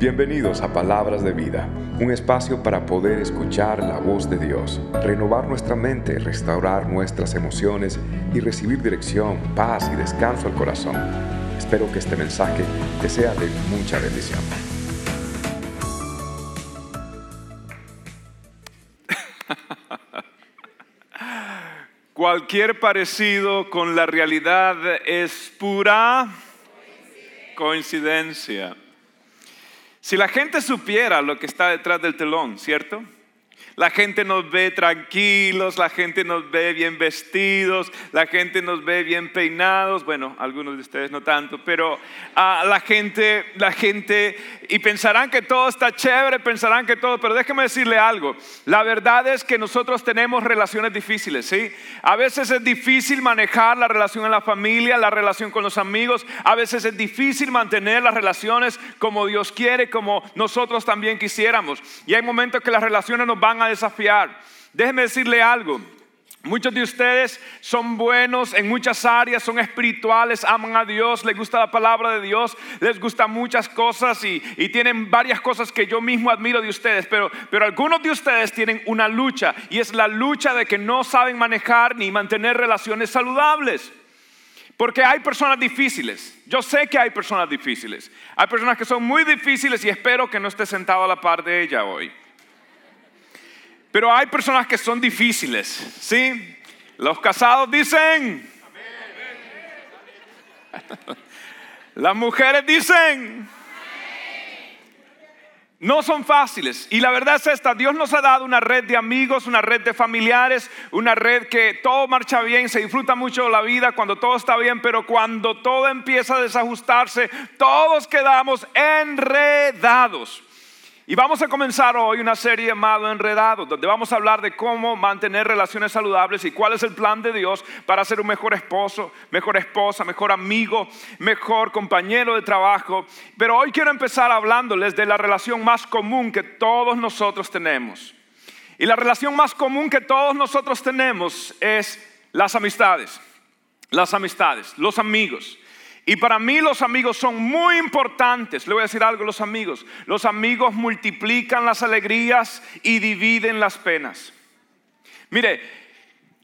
Bienvenidos a Palabras de Vida, un espacio para poder escuchar la voz de Dios, renovar nuestra mente, restaurar nuestras emociones y recibir dirección, paz y descanso al corazón. Espero que este mensaje te sea de mucha bendición. Cualquier parecido con la realidad es pura coincidencia. Si la gente supiera lo que está detrás del telón, ¿cierto? La gente nos ve tranquilos, la gente nos ve bien vestidos, la gente nos ve bien peinados, bueno, algunos de ustedes no tanto, pero ah, la gente, la gente, y pensarán que todo está chévere, pensarán que todo, pero déjeme decirle algo, la verdad es que nosotros tenemos relaciones difíciles, ¿sí? A veces es difícil manejar la relación en la familia, la relación con los amigos, a veces es difícil mantener las relaciones como Dios quiere, como nosotros también quisiéramos, y hay momentos que las relaciones nos van a desafiar. Déjeme decirle algo. Muchos de ustedes son buenos en muchas áreas, son espirituales, aman a Dios, les gusta la palabra de Dios, les gustan muchas cosas y, tienen varias cosas que yo mismo admiro de ustedes, pero, pero algunos de ustedes tienen una lucha y es la lucha de que no saben manejar ni mantener relaciones saludables. Porque hay personas difíciles. Yo sé que hay personas difíciles. Hay personas que son muy difíciles y espero que no esté sentado a la par de ella hoy. Pero hay personas que son difíciles, ¿sí? Los casados dicen, las mujeres dicen, no son fáciles. Y la verdad es esta, Dios nos ha dado una red de amigos, una red de familiares, una red que todo marcha bien, se disfruta mucho la vida cuando todo está bien, pero cuando todo empieza a desajustarse, todos quedamos enredados. Y vamos a comenzar hoy una serie llamada Enredados, donde vamos a hablar de cómo mantener relaciones saludables y cuál es el plan de Dios para ser un mejor esposo, mejor esposa, mejor amigo, mejor compañero de trabajo. Pero hoy quiero empezar hablándoles de la relación más común que todos nosotros tenemos. Y la relación más común que todos nosotros tenemos es las amistades. Las amistades, los amigos. Y para mí los amigos son muy importantes. Le voy a decir algo a los amigos. Los amigos multiplican las alegrías y dividen las penas. Mire,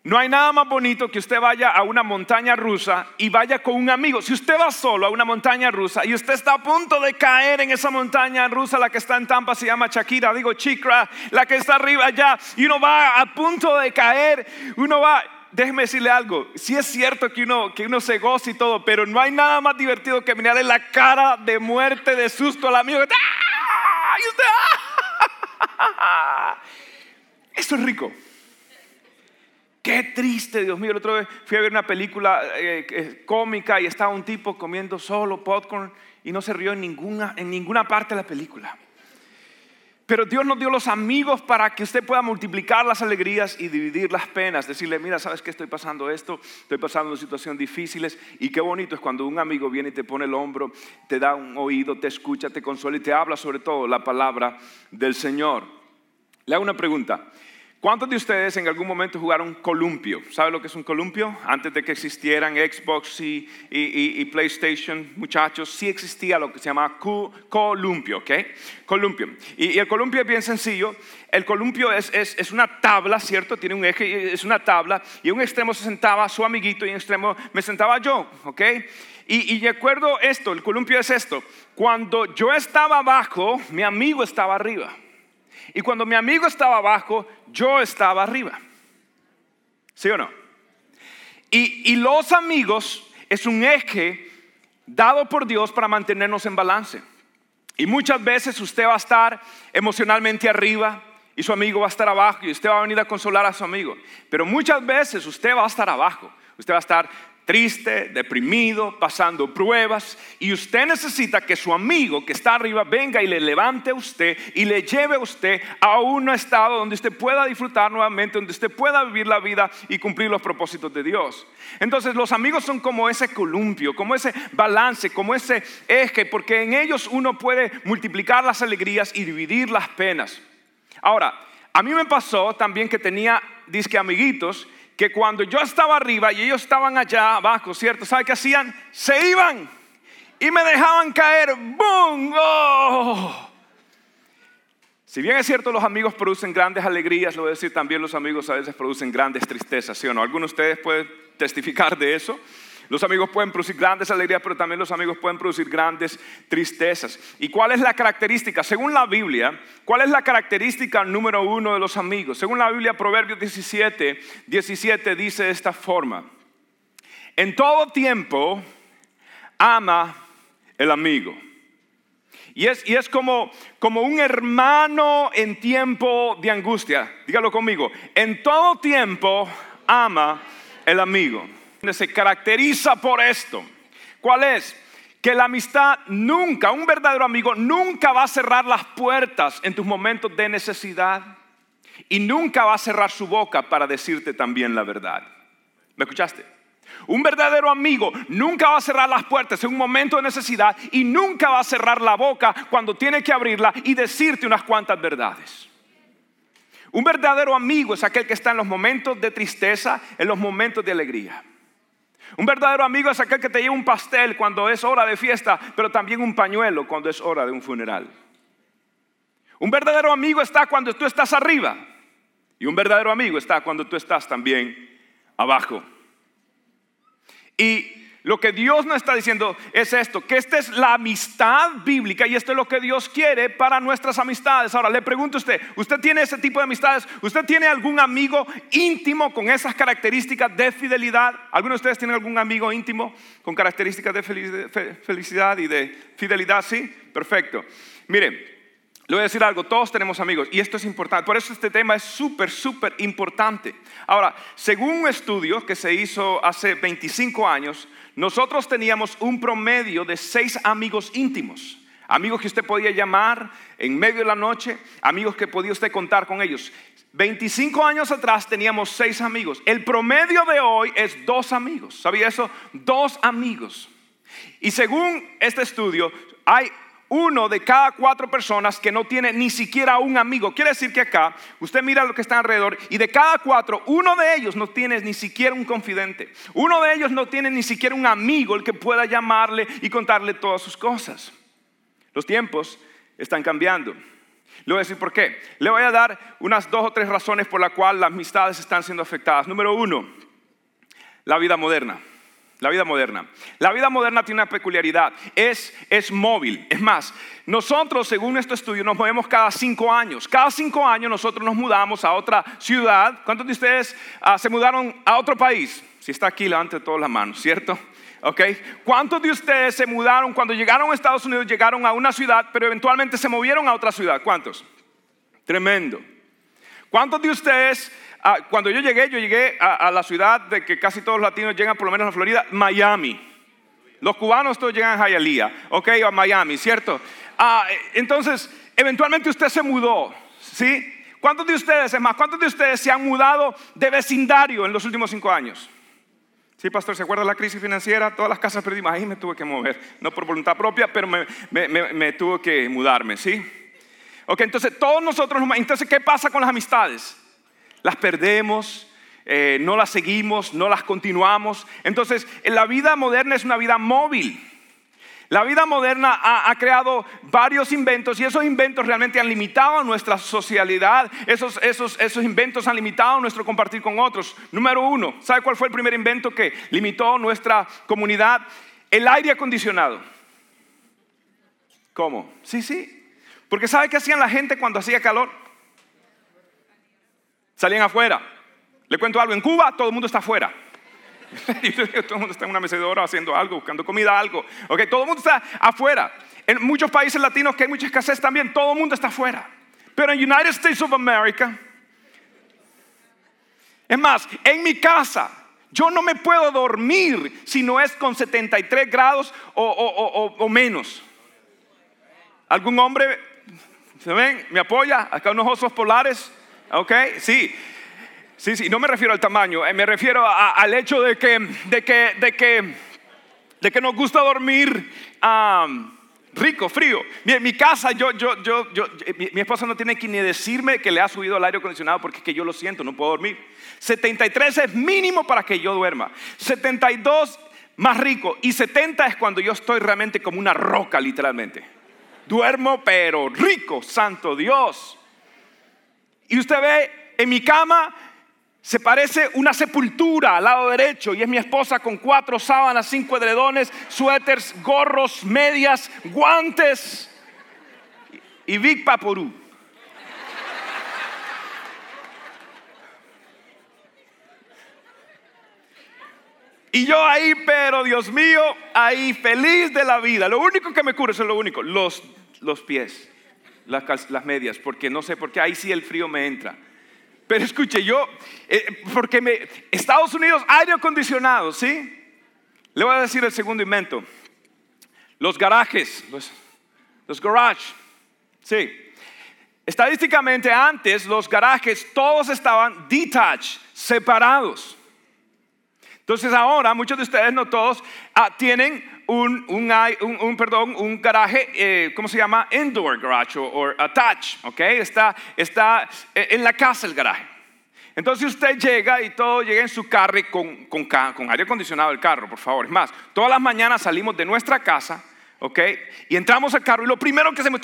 no hay nada más bonito que usted vaya a una montaña rusa y vaya con un amigo. Si usted va solo a una montaña rusa y usted está a punto de caer en esa montaña rusa, la que está en Tampa se llama Shakira, digo Chikra, la que está arriba allá, y uno va a punto de caer, uno va, déjeme decirle algo, sí es cierto que uno, que uno se goza y todo, pero no hay nada más divertido que mirarle la cara de muerte, de susto al amigo. ¡Ah! Y usted, ¡ah! Eso es rico. Qué triste, Dios mío. El otro vez fui a ver una película eh, cómica y estaba un tipo comiendo solo popcorn y no se rió en ninguna, en ninguna parte de la película. Pero Dios nos dio los amigos para que usted pueda multiplicar las alegrías y dividir las penas. Decirle, mira, ¿sabes que estoy pasando esto? Estoy pasando situaciones difíciles. Y qué bonito es cuando un amigo viene y te pone el hombro, te da un oído, te escucha, te consuela y te habla sobre todo la palabra del Señor. Le hago una pregunta. ¿Cuántos de ustedes en algún momento jugaron columpio? ¿Sabe lo que es un columpio? Antes de que existieran Xbox y, PlayStation, muchachos, sí existía lo que se llama columpio, ¿ok? Columpio. Y, el columpio es bien sencillo. El columpio es, es, una tabla, ¿cierto? Tiene un eje, es una tabla. Y en un extremo se sentaba su amiguito y en un extremo me sentaba yo, ¿ok? Y, y recuerdo esto, el columpio es esto. Cuando yo estaba abajo, mi amigo estaba arriba. Y cuando mi amigo estaba abajo, yo estaba arriba. ¿Sí o no? Y, los amigos es un eje dado por Dios para mantenernos en balance. Y muchas veces usted va a estar emocionalmente arriba y su amigo va a estar abajo y usted va a venir a consolar a su amigo. Pero muchas veces usted va a estar abajo. Usted va a estar triste, deprimido, pasando pruebas, y usted necesita que su amigo que está arriba venga y le levante a usted y le lleve a usted a un estado donde usted pueda disfrutar nuevamente, donde usted pueda vivir la vida y cumplir los propósitos de Dios. Entonces los amigos son como ese columpio, como ese balance, como ese eje, porque en ellos uno puede multiplicar las alegrías y dividir las penas. Ahora, a mí me pasó también que tenía disque amiguitos que cuando yo estaba arriba y ellos estaban allá abajo, ¿cierto? ¿Sabe qué hacían? Se iban y me dejaban caer. ¡Bum! ¡Oh! Si bien es cierto, los amigos producen grandes alegrías, lo voy a decir también, los amigos a veces producen grandes tristezas, ¿sí o no? ¿Algunos de ustedes pueden testificar de eso? Los amigos pueden producir grandes alegrías, pero también los amigos pueden producir grandes tristezas. ¿Y cuál es la característica? Según la Biblia, ¿cuál es la característica número uno de los amigos? Según la Biblia, Proverbios 17, 17 dice de esta forma. En todo tiempo ama el amigo. Y es, y es como, como un hermano en tiempo de angustia. Dígalo conmigo. En todo tiempo ama el amigo se caracteriza por esto. ¿Cuál es? Que la amistad nunca, un verdadero amigo, nunca va a cerrar las puertas en tus momentos de necesidad y nunca va a cerrar su boca para decirte también la verdad. ¿Me escuchaste? Un verdadero amigo nunca va a cerrar las puertas en un momento de necesidad y nunca va a cerrar la boca cuando tiene que abrirla y decirte unas cuantas verdades. Un verdadero amigo es aquel que está en los momentos de tristeza, en los momentos de alegría. Un verdadero amigo es aquel que te lleva un pastel cuando es hora de fiesta, pero también un pañuelo cuando es hora de un funeral. Un verdadero amigo está cuando tú estás arriba y un verdadero amigo está cuando tú estás también abajo. Y lo que Dios nos está diciendo es esto, que esta es la amistad bíblica y esto es lo que Dios quiere para nuestras amistades. Ahora, le pregunto a usted, ¿usted tiene ese tipo de amistades? ¿Usted tiene algún amigo íntimo con esas características de fidelidad? ¿Alguno de ustedes tiene algún amigo íntimo con características de felicidad y de fidelidad? Sí, perfecto. Miren, le voy a decir algo, todos tenemos amigos y esto es importante, por eso este tema es súper, súper importante. Ahora, según un estudio que se hizo hace 25 años, nosotros teníamos un promedio de seis amigos íntimos. Amigos que usted podía llamar en medio de la noche, amigos que podía usted contar con ellos. 25 años atrás teníamos seis amigos. El promedio de hoy es dos amigos. ¿Sabía eso? Dos amigos. Y según este estudio, hay uno de cada cuatro personas que no tiene ni siquiera un amigo. Quiere decir que acá usted mira lo que está alrededor y de cada cuatro, uno de ellos no tiene ni siquiera un confidente. Uno de ellos no tiene ni siquiera un amigo el que pueda llamarle y contarle todas sus cosas. Los tiempos están cambiando. Le voy a decir por qué. Le voy a dar unas dos o tres razones por las cuales las amistades están siendo afectadas. Número uno, la vida moderna. La vida moderna. La vida moderna tiene una peculiaridad, es, es móvil. Es más, nosotros, según este estudio, nos movemos cada cinco años. Cada cinco años nosotros nos mudamos a otra ciudad. ¿Cuántos de ustedes ah, se mudaron a otro país? Si está aquí, levante todas las manos, ¿cierto? ¿Ok? ¿Cuántos de ustedes se mudaron cuando llegaron a Estados Unidos, llegaron a una ciudad, pero eventualmente se movieron a otra ciudad? ¿Cuántos? Tremendo. ¿Cuántos de ustedes Ah, cuando yo llegué, yo llegué a, la ciudad de que casi todos los latinos llegan, por lo menos a Florida, Miami. Los cubanos todos llegan a Hialeah, ok, a Miami, ¿cierto? Ah, entonces, eventualmente usted se mudó, ¿sí? ¿Cuántos de ustedes, es más, cuántos de ustedes se han mudado de vecindario en los últimos cinco años? Sí, pastor, ¿se acuerda de la crisis financiera? Todas las casas perdimos, ahí me tuve que mover, no por voluntad propia, pero me, me, tuve que mudarme, ¿sí? Ok, entonces todos nosotros, entonces, ¿qué pasa con las amistades? Las perdemos, eh, no las seguimos, no las continuamos. Entonces, la vida moderna es una vida móvil. La vida moderna ha, creado varios inventos y esos inventos realmente han limitado nuestra socialidad. Esos, esos, esos inventos han limitado nuestro compartir con otros. Número uno, ¿sabe cuál fue el primer invento que limitó nuestra comunidad? El aire acondicionado. ¿Cómo? Sí, sí. Porque ¿sabe qué hacían la gente cuando hacía calor? Salían afuera. Le cuento algo, en Cuba todo el mundo está afuera. todo el mundo está en una mecedora haciendo algo, buscando comida, algo. Okay, todo el mundo está afuera. En muchos países latinos que hay mucha escasez también, todo el mundo está afuera. Pero en United States of America, es más, en mi casa, yo no me puedo dormir si no es con 73 grados o, o menos. ¿Algún hombre, se ven, me apoya? Acá unos osos polares. ¿Ok? Sí. Sí, sí, no me refiero al tamaño, eh, me refiero al hecho de que, de que, de que, de que nos gusta dormir rico, frío. mi casa, yo, yo, yo, yo mi, mi, esposa no tiene que ni decirme que le ha subido el aire acondicionado porque es que yo lo siento, no puedo dormir. 73 es mínimo para que yo duerma. 72 más rico y 70 es cuando yo estoy realmente como una roca, literalmente. Duermo, pero rico, santo Dios. Y usted ve en mi cama se parece una sepultura al lado derecho y es mi esposa con cuatro sábanas, cinco edredones, suéteres, gorros, medias, guantes y Big Paporú. Y yo ahí, pero Dios mío, ahí feliz de la vida. Lo único que me cura, eso es lo único, los, los pies, las, medias, porque no sé por qué ahí sí el frío me entra. Pero escuche, yo, eh, porque me, Estados Unidos, aire acondicionado, ¿sí? Le voy a decir el segundo invento. Los garajes, los, los garages, sí. Estadísticamente antes los garajes todos estaban detached, separados. Entonces ahora muchos de ustedes, no todos, ah, tienen un, un, perdón, un garaje, eh, ¿cómo se llama? Indoor garage o attached, ¿ok? Está, está eh, en la casa el garaje. Entonces usted llega y todo llega en su carro con, con, con aire acondicionado el carro, por favor. Es más, todas las mañanas salimos de nuestra casa, ¿ok? Y entramos al carro y lo primero que hacemos,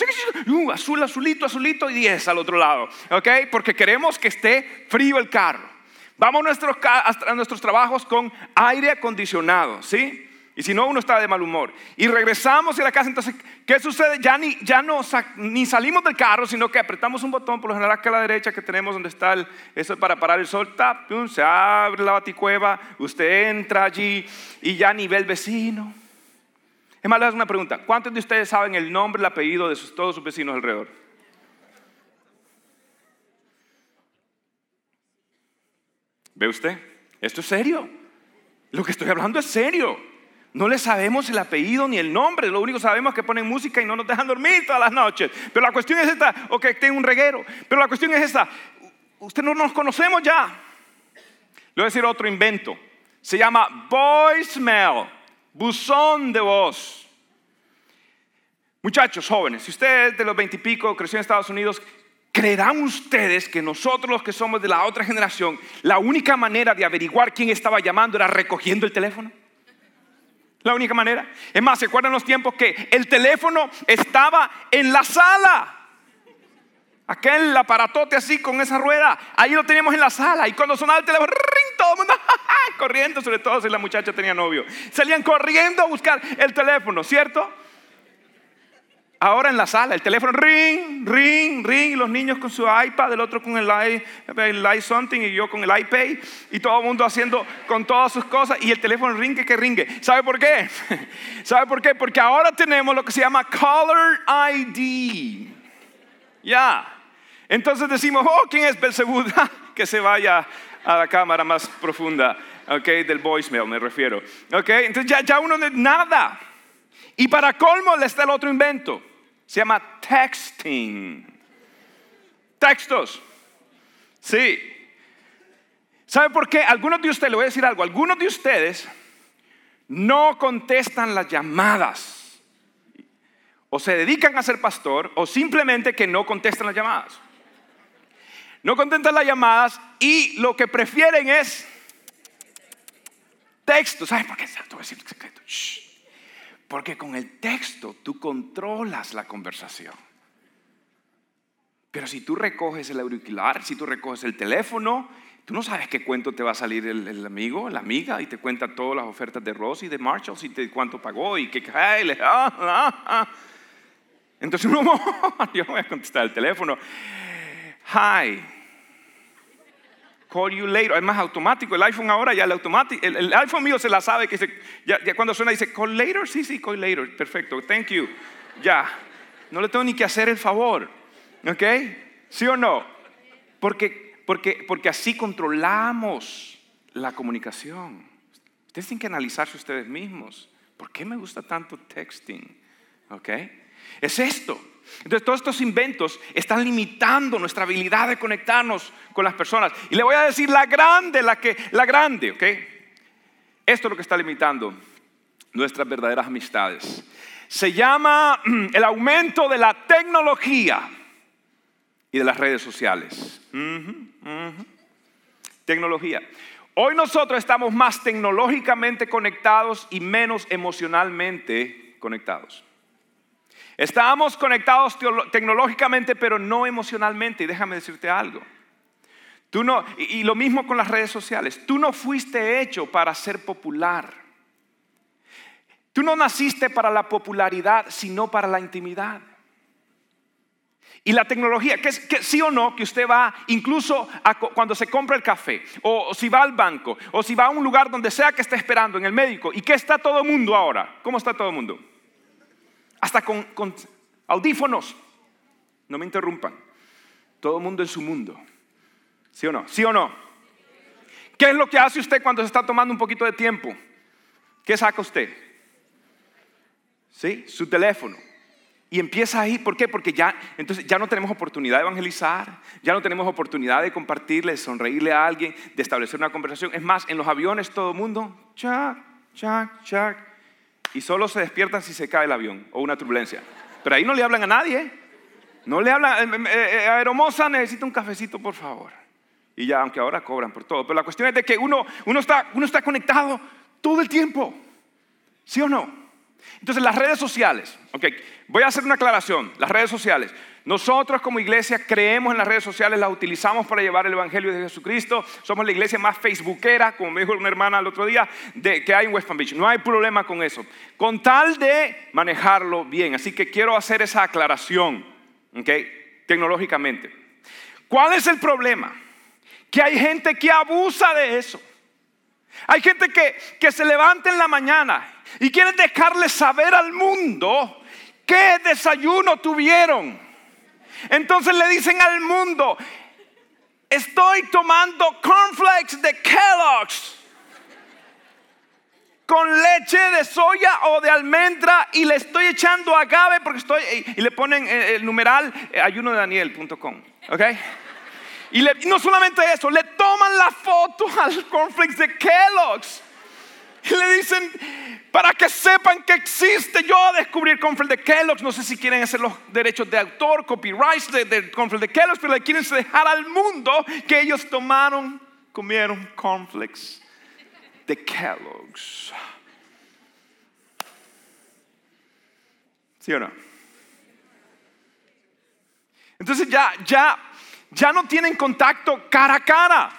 uh, azul, azulito, azulito y 10 al otro lado, ¿ok? Porque queremos que esté frío el carro. Vamos a nuestros, a nuestros trabajos con aire acondicionado, ¿sí? Y si no, uno está de mal humor. Y regresamos a la casa, entonces, ¿qué sucede? Ya ni, ya no ni salimos del carro, sino que apretamos un botón, por lo general acá a la derecha que tenemos donde está el, eso para parar el sol, tap, se abre la baticueva, usted entra allí y ya ni ve el vecino. Es más, le hago una pregunta. ¿Cuántos de ustedes saben el nombre, el apellido de todos sus vecinos alrededor? ¿Ve usted? Esto es serio. Lo que estoy hablando es serio. No le sabemos el apellido ni el nombre, lo único que sabemos es que ponen música y no nos dejan dormir todas las noches. Pero la cuestión es esta, o que tengo un reguero. Pero la cuestión es esta, usted no nos conocemos ya. Le voy a decir otro invento. Se llama voicemail, buzón de voz. Muchachos jóvenes, si usted de los veintipico, creció en Estados Unidos, ¿Creerán ustedes que nosotros los que somos de la otra generación, la única manera de averiguar quién estaba llamando era recogiendo el teléfono? La única manera. Es más, ¿se acuerdan los tiempos que el teléfono estaba en la sala? Aquel aparatote así con esa rueda, ahí lo teníamos en la sala. Y cuando sonaba el teléfono, todo el mundo corriendo, sobre todo si la muchacha tenía novio. Salían corriendo a buscar el teléfono, ¿cierto? Ahora en la sala, el teléfono ring, ring, ring, y los niños con su iPad, el otro con el i, something y yo con el iPad, y todo el mundo haciendo con todas sus cosas, y el teléfono ringue que ringue. ¿Sabe por qué? ¿Sabe por qué? Porque ahora tenemos lo que se llama Color ID. Ya. Entonces decimos, oh, ¿quién es Belzebú? que se vaya a la cámara más profunda, ok, del voicemail me refiero. Ok, entonces ya, ya uno nada. Y para colmo le está el otro invento. Se llama texting. Textos. Sí. ¿Sabe por qué? Algunos de ustedes, le voy a decir algo, algunos de ustedes no contestan las llamadas. O se dedican a ser pastor o simplemente que no contestan las llamadas. No contestan las llamadas y lo que prefieren es texto. ¿Sabes por qué? Te voy a decir secreto. Porque con el texto tú controlas la conversación. Pero si tú recoges el auricular, si tú recoges el teléfono, tú no sabes qué cuento te va a salir el, amigo, la amiga, y te cuenta todas las ofertas de Ross y de Marshall, y te, cuánto pagó, y que ah, ah, ah. Entonces uno, yo voy a contestar el teléfono. Hi, Call you later. Es más automático. El iPhone ahora ya el automático. El, iPhone mío se la sabe que ya, cuando suena dice call later. Sí, sí, call later. Perfecto. Thank you. Ya. No le tengo ni que hacer el favor. ¿Ok? ¿Sí o no? Porque, porque, porque así controlamos la comunicación. Ustedes tienen que analizarse ustedes mismos. ¿Por qué me gusta tanto texting? ¿Ok? Es esto. Entonces todos estos inventos están limitando nuestra habilidad de conectarnos con las personas. Y le voy a decir la grande, la que, la grande, ¿ok? Esto es lo que está limitando nuestras verdaderas amistades. Se llama el aumento de la tecnología y de las redes sociales. Tecnología. Hoy nosotros estamos más tecnológicamente conectados y menos emocionalmente conectados. Estábamos conectados tecnológicamente, pero no emocionalmente. Y déjame decirte algo. Tú no, y lo mismo con las redes sociales. Tú no fuiste hecho para ser popular. Tú no naciste para la popularidad, sino para la intimidad. Y la tecnología, que, sí o no, que usted va incluso cuando se compra el café, o, si va al banco, o si va a un lugar donde sea que esté esperando, en el médico, y que está todo el mundo ahora. ¿Cómo está todo el mundo? Hasta con, audífonos. No me interrumpan. Todo el mundo en su mundo. ¿Sí o no? ¿Sí o no? ¿Qué es lo que hace usted cuando se está tomando un poquito de tiempo? ¿Qué saca usted? ¿Sí? Su teléfono. Y empieza ahí, ¿por qué? Porque ya, entonces ya no tenemos oportunidad de evangelizar, ya no tenemos oportunidad de compartirle, sonreírle a alguien, de establecer una conversación. Es más, en los aviones todo el mundo, chac, chac, chac, y solo se despiertan si se cae el avión o una turbulencia. Pero ahí no le hablan a nadie. No le hablan, eh, eh, eh, Aeromoza necesita un cafecito, por favor. Y ya, aunque ahora cobran por todo. Pero la cuestión es de que uno, uno, está, uno está conectado todo el tiempo. ¿Sí o no? Entonces las redes sociales, ok, voy a hacer una aclaración, las redes sociales. Nosotros como iglesia creemos en las redes sociales, las utilizamos para llevar el Evangelio de Jesucristo. Somos la iglesia más facebookera, como me dijo una hermana el otro día, de, que hay en West Palm Beach. No hay problema con eso, con tal de manejarlo bien. Así que quiero hacer esa aclaración, ok, tecnológicamente. ¿Cuál es el problema? Que hay gente que abusa de eso. Hay gente que, que se levanta en la mañana y quieren dejarle saber al mundo qué desayuno tuvieron. Entonces le dicen al mundo, estoy tomando cornflakes de Kellogg's con leche de soya o de almendra y le estoy echando agave porque estoy y le ponen el numeral eh, ayunodaniel.com, ¿ok? Y, y no solamente eso, le toman la foto al cornflakes de Kellogg's y le dicen, para que sepan que existe, yo a descubrir Conflict de Kellogg's, no sé si quieren hacer los derechos de autor, copyright de, de de Kellogg's, pero le quieren dejar al mundo que ellos tomaron, comieron conflicts de Kellogg's. ¿Sí o no? Entonces ya, ya, ya no tienen contacto cara a cara.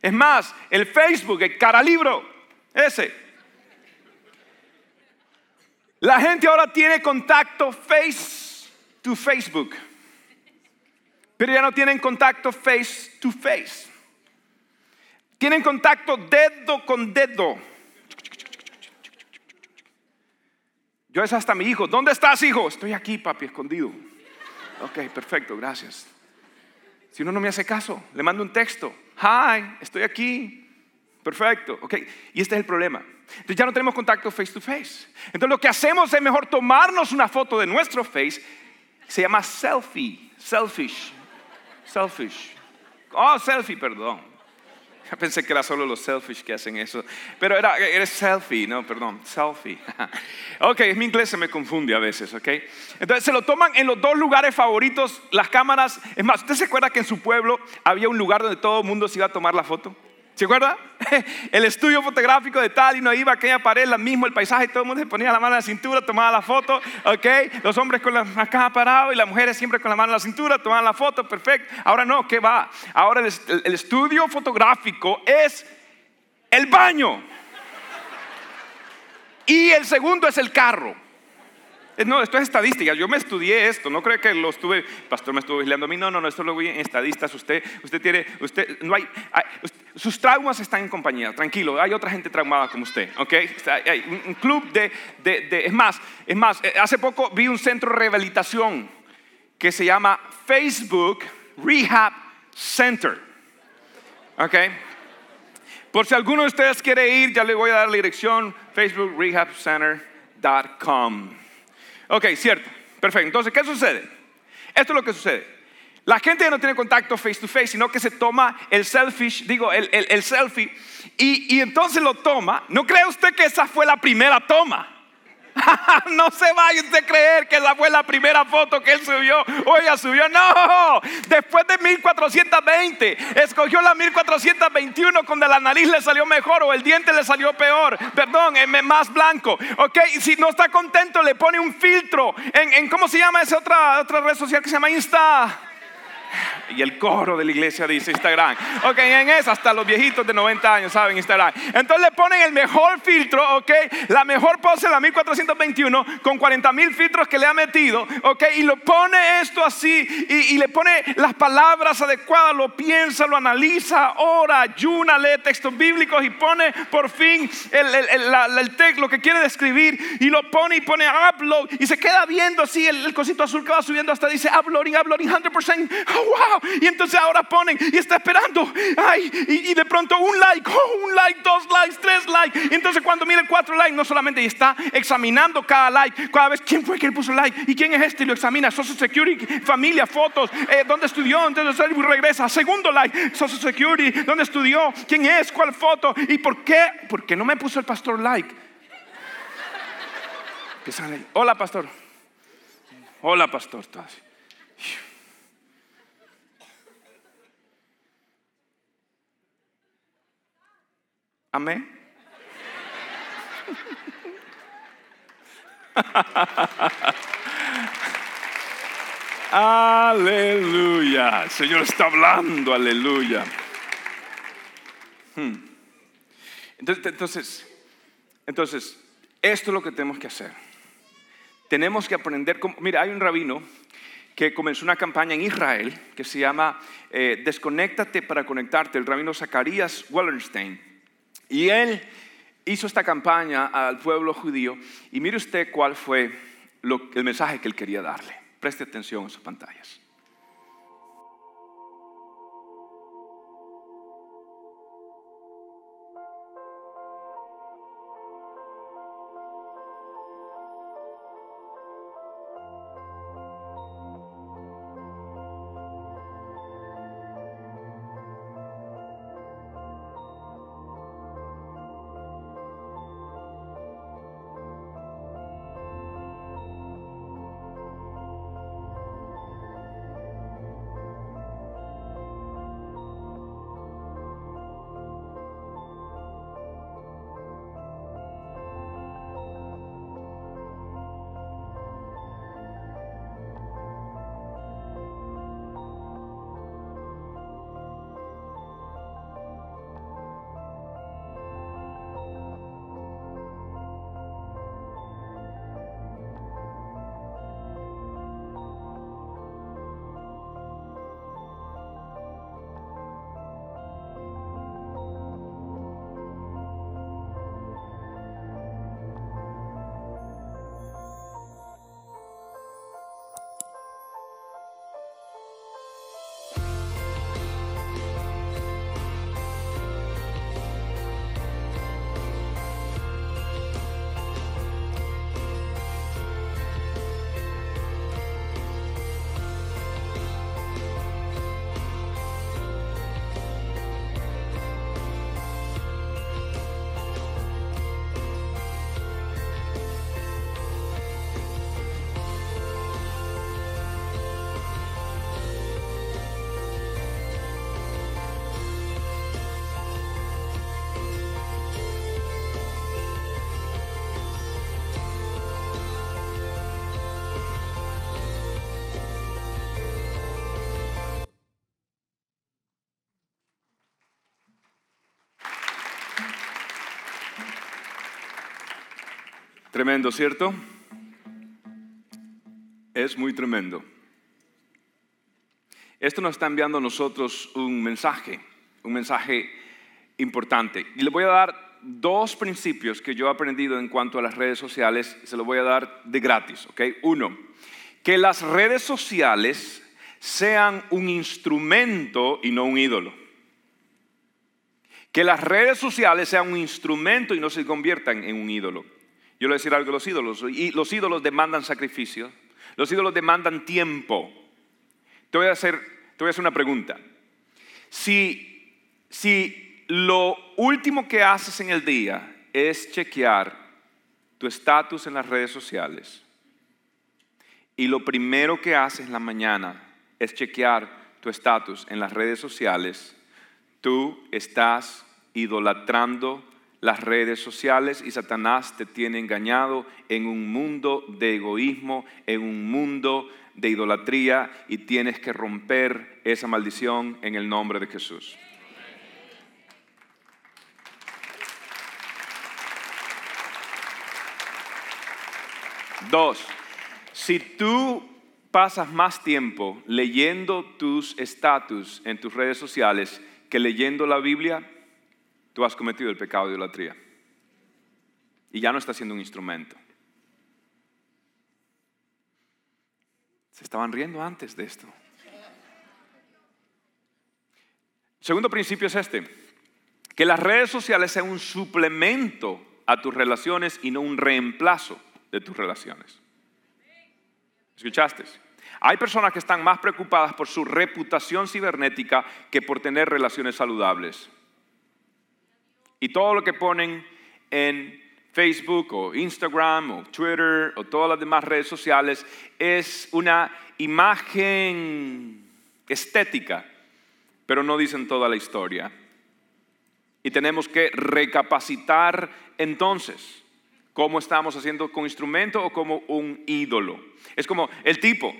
Es más, el Facebook, el cara libro ese. La gente ahora tiene contacto face to Facebook, pero ya no tienen contacto face to face. Tienen contacto dedo con dedo. Yo es hasta mi hijo. ¿Dónde estás, hijo? Estoy aquí, papi, escondido. Ok, perfecto, gracias. Si uno no me hace caso, le mando un texto. Hi, estoy aquí. Perfecto, ok. Y este es el problema. Entonces ya no tenemos contacto face to face. Entonces lo que hacemos es mejor tomarnos una foto de nuestro face. Se llama selfie, selfish, selfish. Oh, selfie, perdón. Pensé que era solo los selfish que hacen eso. Pero era, eres selfie, no, perdón, selfie. ok, mi inglés se me confunde a veces, ok. Entonces se lo toman en los dos lugares favoritos, las cámaras. Es más, ¿usted se acuerda que en su pueblo había un lugar donde todo el mundo se iba a tomar la foto? ¿Se acuerda? El estudio fotográfico de tal y no iba a aquella pared, la mismo el paisaje, todo el mundo se ponía la mano en la cintura, tomaba la foto, ¿ok? Los hombres con la caja parado y las mujeres siempre con la mano en la cintura, tomaban la foto, perfecto. Ahora no, ¿qué va? Ahora el, estudio fotográfico es el baño. Y el segundo es el carro. Eh, no, esto es estadística. Yo me estudié esto. No creo que lo estuve, pastor me estuvo vigilando a mí. No, no, no, esto lo vi en estadistas. Usted, usted tiene, usted, no hay, sus traumas están en compañía. Tranquilo, hay otra gente traumada como usted, ¿ok? Hay un club de, de, es más, es más, eh, hace poco vi un centro de rehabilitación que se llama Facebook Rehab Center, ¿ok? Por si alguno de ustedes quiere ir, ya le voy a dar la dirección, facebookrehabcenter.com. Ok, cierto. Perfecto. Entonces, ¿qué sucede? Esto es lo que sucede. La gente ya no tiene contacto face to face, sino que se toma el selfish, digo, el, el, selfie, y, y, entonces lo toma. ¿No cree usted que esa fue la primera toma? no se vaya usted a creer que esa fue la primera foto que él subió. Oiga, subió. No, después de 1420, escogió la 1421 cuando la nariz le salió mejor o el diente le salió peor. Perdón, más blanco. Ok, si no está contento, le pone un filtro en, en ¿cómo se llama esa otra, otra red social que se llama Insta? Y el coro de la iglesia dice Instagram. Ok, en esa hasta los viejitos de 90 años saben Instagram. Entonces le ponen el mejor filtro, ok, la mejor pose, la 1421, con 40 mil filtros que le ha metido, ok, y lo pone esto así, y, le pone las palabras adecuadas, lo piensa, lo analiza, ora, ayuna, lee textos bíblicos y pone por fin el, el, texto, lo que quiere describir, y lo pone y pone upload, y se queda viendo así el, cosito azul que va subiendo hasta dice uploading, uploading 100%. Oh, wow. Y entonces ahora ponen y está esperando. Ay, y, de pronto un like, oh, un like, dos likes, tres likes. Y entonces cuando mire cuatro likes, no solamente está examinando cada like, cada vez quién fue que le puso like y quién es este y lo examina. Social Security, familia, fotos, eh, dónde estudió, entonces regresa. Segundo like, Social Security, dónde estudió, quién es, cuál foto y por qué, por qué no me puso el pastor like. Hola, pastor. Hola, pastor. Amén. aleluya. El Señor está hablando, aleluya. Hmm. Entonces, entonces, entonces, esto es lo que tenemos que hacer. Tenemos que aprender, mira, hay un rabino que comenzó una campaña en Israel que se llama eh, Desconéctate para conectarte, el rabino Zacarías Wallenstein. Y él hizo esta campaña al pueblo judío y mire usted cuál fue el mensaje que él quería darle. Preste atención a sus pantallas. Tremendo, ¿cierto? Es muy tremendo. Esto nos está enviando a nosotros un mensaje, un mensaje importante. Y le voy a dar dos principios que yo he aprendido en cuanto a las redes sociales, se los voy a dar de gratis, ¿ok? Uno, que las redes sociales sean un instrumento y no un ídolo. Que las redes sociales sean un instrumento y no se conviertan en un ídolo. Yo le voy a decir algo de los ídolos. Y los ídolos demandan sacrificio. Los ídolos demandan tiempo. Te voy a hacer, te voy a hacer una pregunta. Si, si lo último que haces en el día es chequear tu estatus en las redes sociales y lo primero que haces en la mañana es chequear tu estatus en las redes sociales, tú estás idolatrando las redes sociales y Satanás te tiene engañado en un mundo de egoísmo, en un mundo de idolatría y tienes que romper esa maldición en el nombre de Jesús. Dos, si tú pasas más tiempo leyendo tus estatus en tus redes sociales que leyendo la Biblia, tú has cometido el pecado de idolatría. Y ya no estás siendo un instrumento. Se estaban riendo antes de esto. segundo principio es este, que las redes sociales sean un suplemento a tus relaciones y no un reemplazo de tus relaciones. ¿Escuchaste? Hay personas que están más preocupadas por su reputación cibernética que por tener relaciones saludables. Y todo lo que ponen en Facebook o Instagram o Twitter o todas las demás redes sociales es una imagen estética, pero no dicen toda la historia. Y tenemos que recapacitar entonces cómo estamos haciendo con instrumento o como un ídolo. Es como el tipo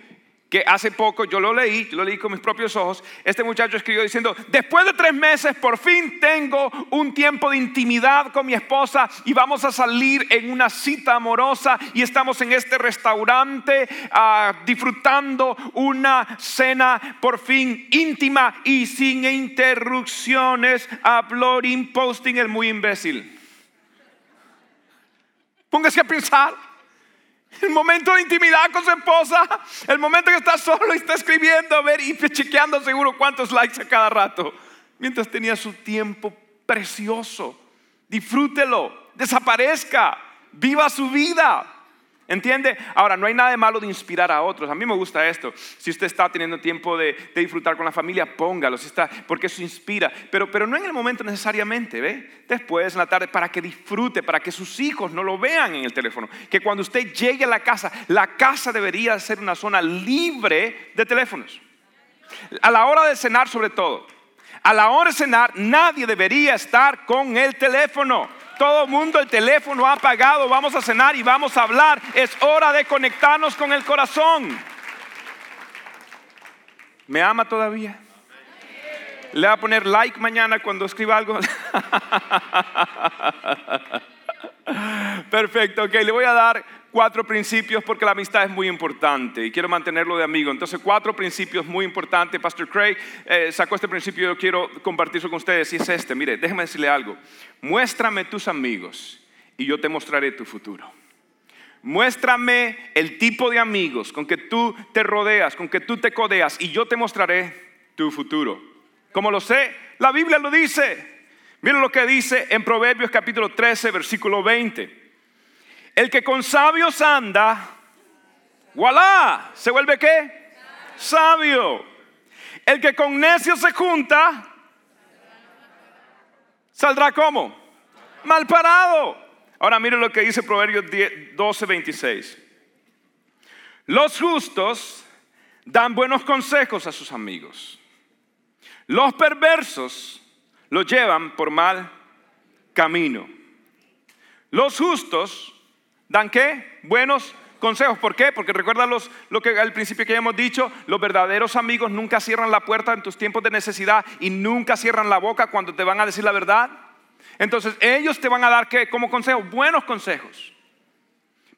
que hace poco yo lo leí, yo lo leí con mis propios ojos, este muchacho escribió diciendo, después de tres meses por fin tengo un tiempo de intimidad con mi esposa y vamos a salir en una cita amorosa y estamos en este restaurante ah, disfrutando una cena por fin íntima y sin interrupciones, uploading, posting, el muy imbécil. Póngase a pensar. El momento de intimidad con su esposa, el momento que está solo y está escribiendo, a ver, y chequeando seguro cuántos likes a cada rato, mientras tenía su tiempo precioso. Disfrútelo, desaparezca, viva su vida. ¿Entiende? Ahora, no hay nada de malo de inspirar a otros. A mí me gusta esto. Si usted está teniendo tiempo de, disfrutar con la familia, póngalo, está, porque eso inspira. Pero, pero no en el momento necesariamente, ¿ve? Después, en la tarde, para que disfrute, para que sus hijos no lo vean en el teléfono. Que cuando usted llegue a la casa, la casa debería ser una zona libre de teléfonos. A la hora de cenar, sobre todo. A la hora de cenar, nadie debería estar con el teléfono todo mundo el teléfono ha apagado, vamos a cenar y vamos a hablar. Es hora de conectarnos con el corazón. ¿Me ama todavía? Le va a poner like mañana cuando escriba algo. Perfecto, ok, le voy a dar cuatro principios porque la amistad es muy importante y quiero mantenerlo de amigo. Entonces, cuatro principios muy importantes. Pastor Craig eh, sacó este principio y yo quiero compartirlo con ustedes y es este. Mire, déjeme decirle algo. Muéstrame tus amigos y yo te mostraré tu futuro. Muéstrame el tipo de amigos con que tú te rodeas, con que tú te codeas y yo te mostraré tu futuro. ¿Cómo lo sé? La Biblia lo dice. Miren lo que dice en Proverbios capítulo 13, versículo 20. El que con sabios anda, voilà, ¿se vuelve qué? Sabio. El que con necios se junta, saldrá como? Mal parado. Ahora mire lo que dice Proverbios 12, 26. Los justos dan buenos consejos a sus amigos. Los perversos los llevan por mal camino. Los justos ¿Dan qué? Buenos consejos. ¿Por qué? Porque recuerda lo que al principio que hemos dicho, los verdaderos amigos nunca cierran la puerta en tus tiempos de necesidad y nunca cierran la boca cuando te van a decir la verdad. Entonces ellos te van a dar ¿qué? como consejos, buenos consejos.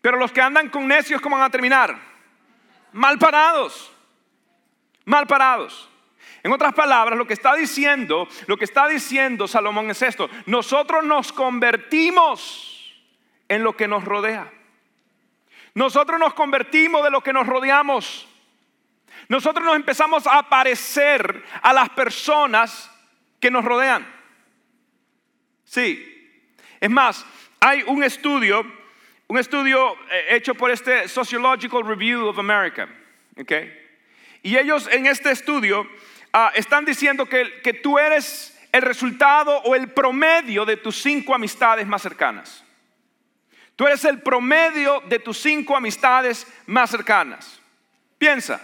Pero los que andan con necios, ¿cómo van a terminar? Mal parados. Mal parados. En otras palabras, lo que está diciendo, lo que está diciendo Salomón es esto: nosotros nos convertimos en lo que nos rodea. Nosotros nos convertimos de lo que nos rodeamos. Nosotros nos empezamos a parecer a las personas que nos rodean. Sí. Es más, hay un estudio, un estudio eh, hecho por este Sociological Review of America. ¿okay? Y ellos en este estudio ah, están diciendo que, que tú eres el resultado o el promedio de tus cinco amistades más cercanas. Tú eres el promedio de tus cinco amistades más cercanas. Piensa,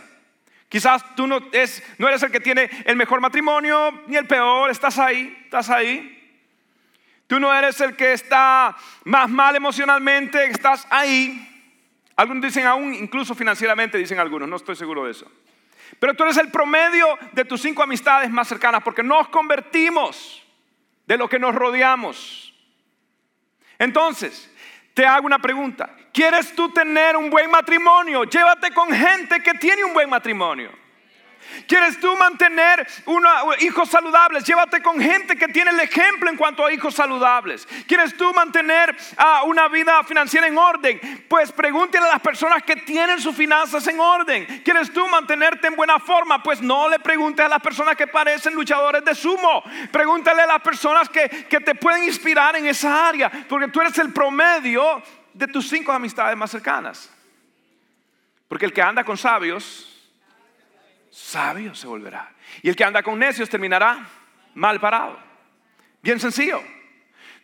quizás tú no, no eres el que tiene el mejor matrimonio ni el peor, estás ahí, estás ahí. Tú no eres el que está más mal emocionalmente, estás ahí. Algunos dicen aún, incluso financieramente, dicen algunos, no estoy seguro de eso. Pero tú eres el promedio de tus cinco amistades más cercanas porque nos convertimos de lo que nos rodeamos. Entonces, te hago una pregunta. ¿Quieres tú tener un buen matrimonio? Llévate con gente que tiene un buen matrimonio. ¿Quieres tú mantener hijos saludables? Llévate con gente que tiene el ejemplo en cuanto a hijos saludables. ¿Quieres tú mantener ah, una vida financiera en orden? Pues pregúntale a las personas que tienen sus finanzas en orden. ¿Quieres tú mantenerte en buena forma? Pues no le preguntes a las personas que parecen luchadores de sumo. Pregúntale a las personas que, que te pueden inspirar en esa área. Porque tú eres el promedio de tus cinco amistades más cercanas. Porque el que anda con sabios sabio se volverá. Y el que anda con necios terminará mal parado. Bien sencillo.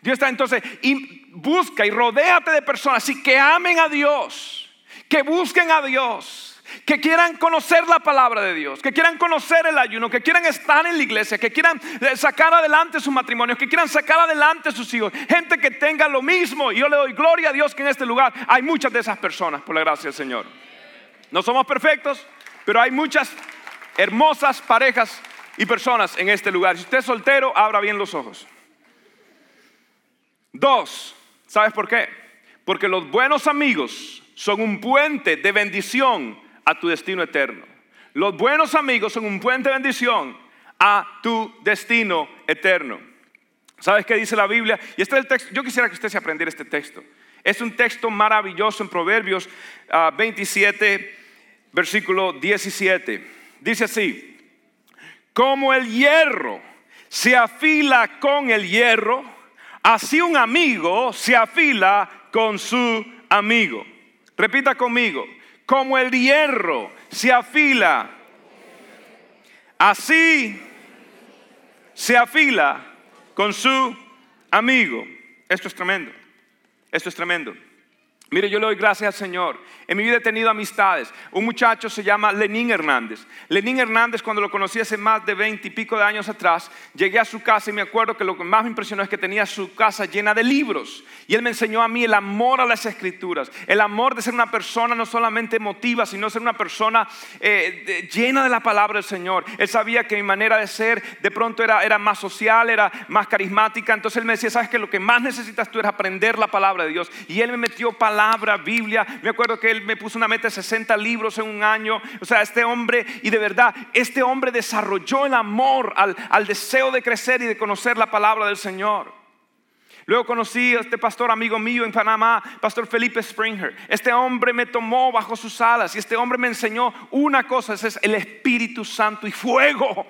Dios está entonces, y busca y rodéate de personas así que amen a Dios, que busquen a Dios, que quieran conocer la palabra de Dios, que quieran conocer el ayuno, que quieran estar en la iglesia, que quieran eh, sacar adelante sus matrimonios, que quieran sacar adelante sus hijos, gente que tenga lo mismo. Y yo le doy gloria a Dios que en este lugar hay muchas de esas personas, por la gracia del Señor. No somos perfectos, pero hay muchas hermosas parejas y personas en este lugar. Si usted es soltero, abra bien los ojos. Dos, ¿sabes por qué? Porque los buenos amigos son un puente de bendición a tu destino eterno. Los buenos amigos son un puente de bendición a tu destino eterno. ¿Sabes qué dice la Biblia? Y este es el texto. Yo quisiera que usted se aprendiera este texto. Es un texto maravilloso en Proverbios 27, ah, versículo 17. Dice así, como el hierro se afila con el hierro, así un amigo se afila con su amigo. Repita conmigo, como el hierro se afila, así se afila con su amigo. Esto es tremendo, esto es tremendo. Mire, yo le doy gracias al Señor. En mi vida he tenido amistades. Un muchacho se llama Lenín Hernández. Lenín Hernández, cuando lo conocí hace más de veinte y pico de años atrás, llegué a su casa y me acuerdo que lo que más me impresionó es que tenía su casa llena de libros. Y él me enseñó a mí el amor a las escrituras, el amor de ser una persona no solamente emotiva, sino ser una persona eh, llena de la palabra del Señor. Él sabía que mi manera de ser de pronto era, era más social, era más carismática. Entonces él me decía, sabes que lo que más necesitas tú es aprender la palabra de Dios. Y él me metió palabras palabra, Biblia. Me acuerdo que él me puso una meta de 60 libros en un año. O sea, este hombre, y de verdad, este hombre desarrolló el amor al, al deseo de crecer y de conocer la palabra del Señor. Luego conocí a este pastor amigo mío en Panamá, pastor Felipe Springer. Este hombre me tomó bajo sus alas y este hombre me enseñó una cosa, ese es el Espíritu Santo y fuego.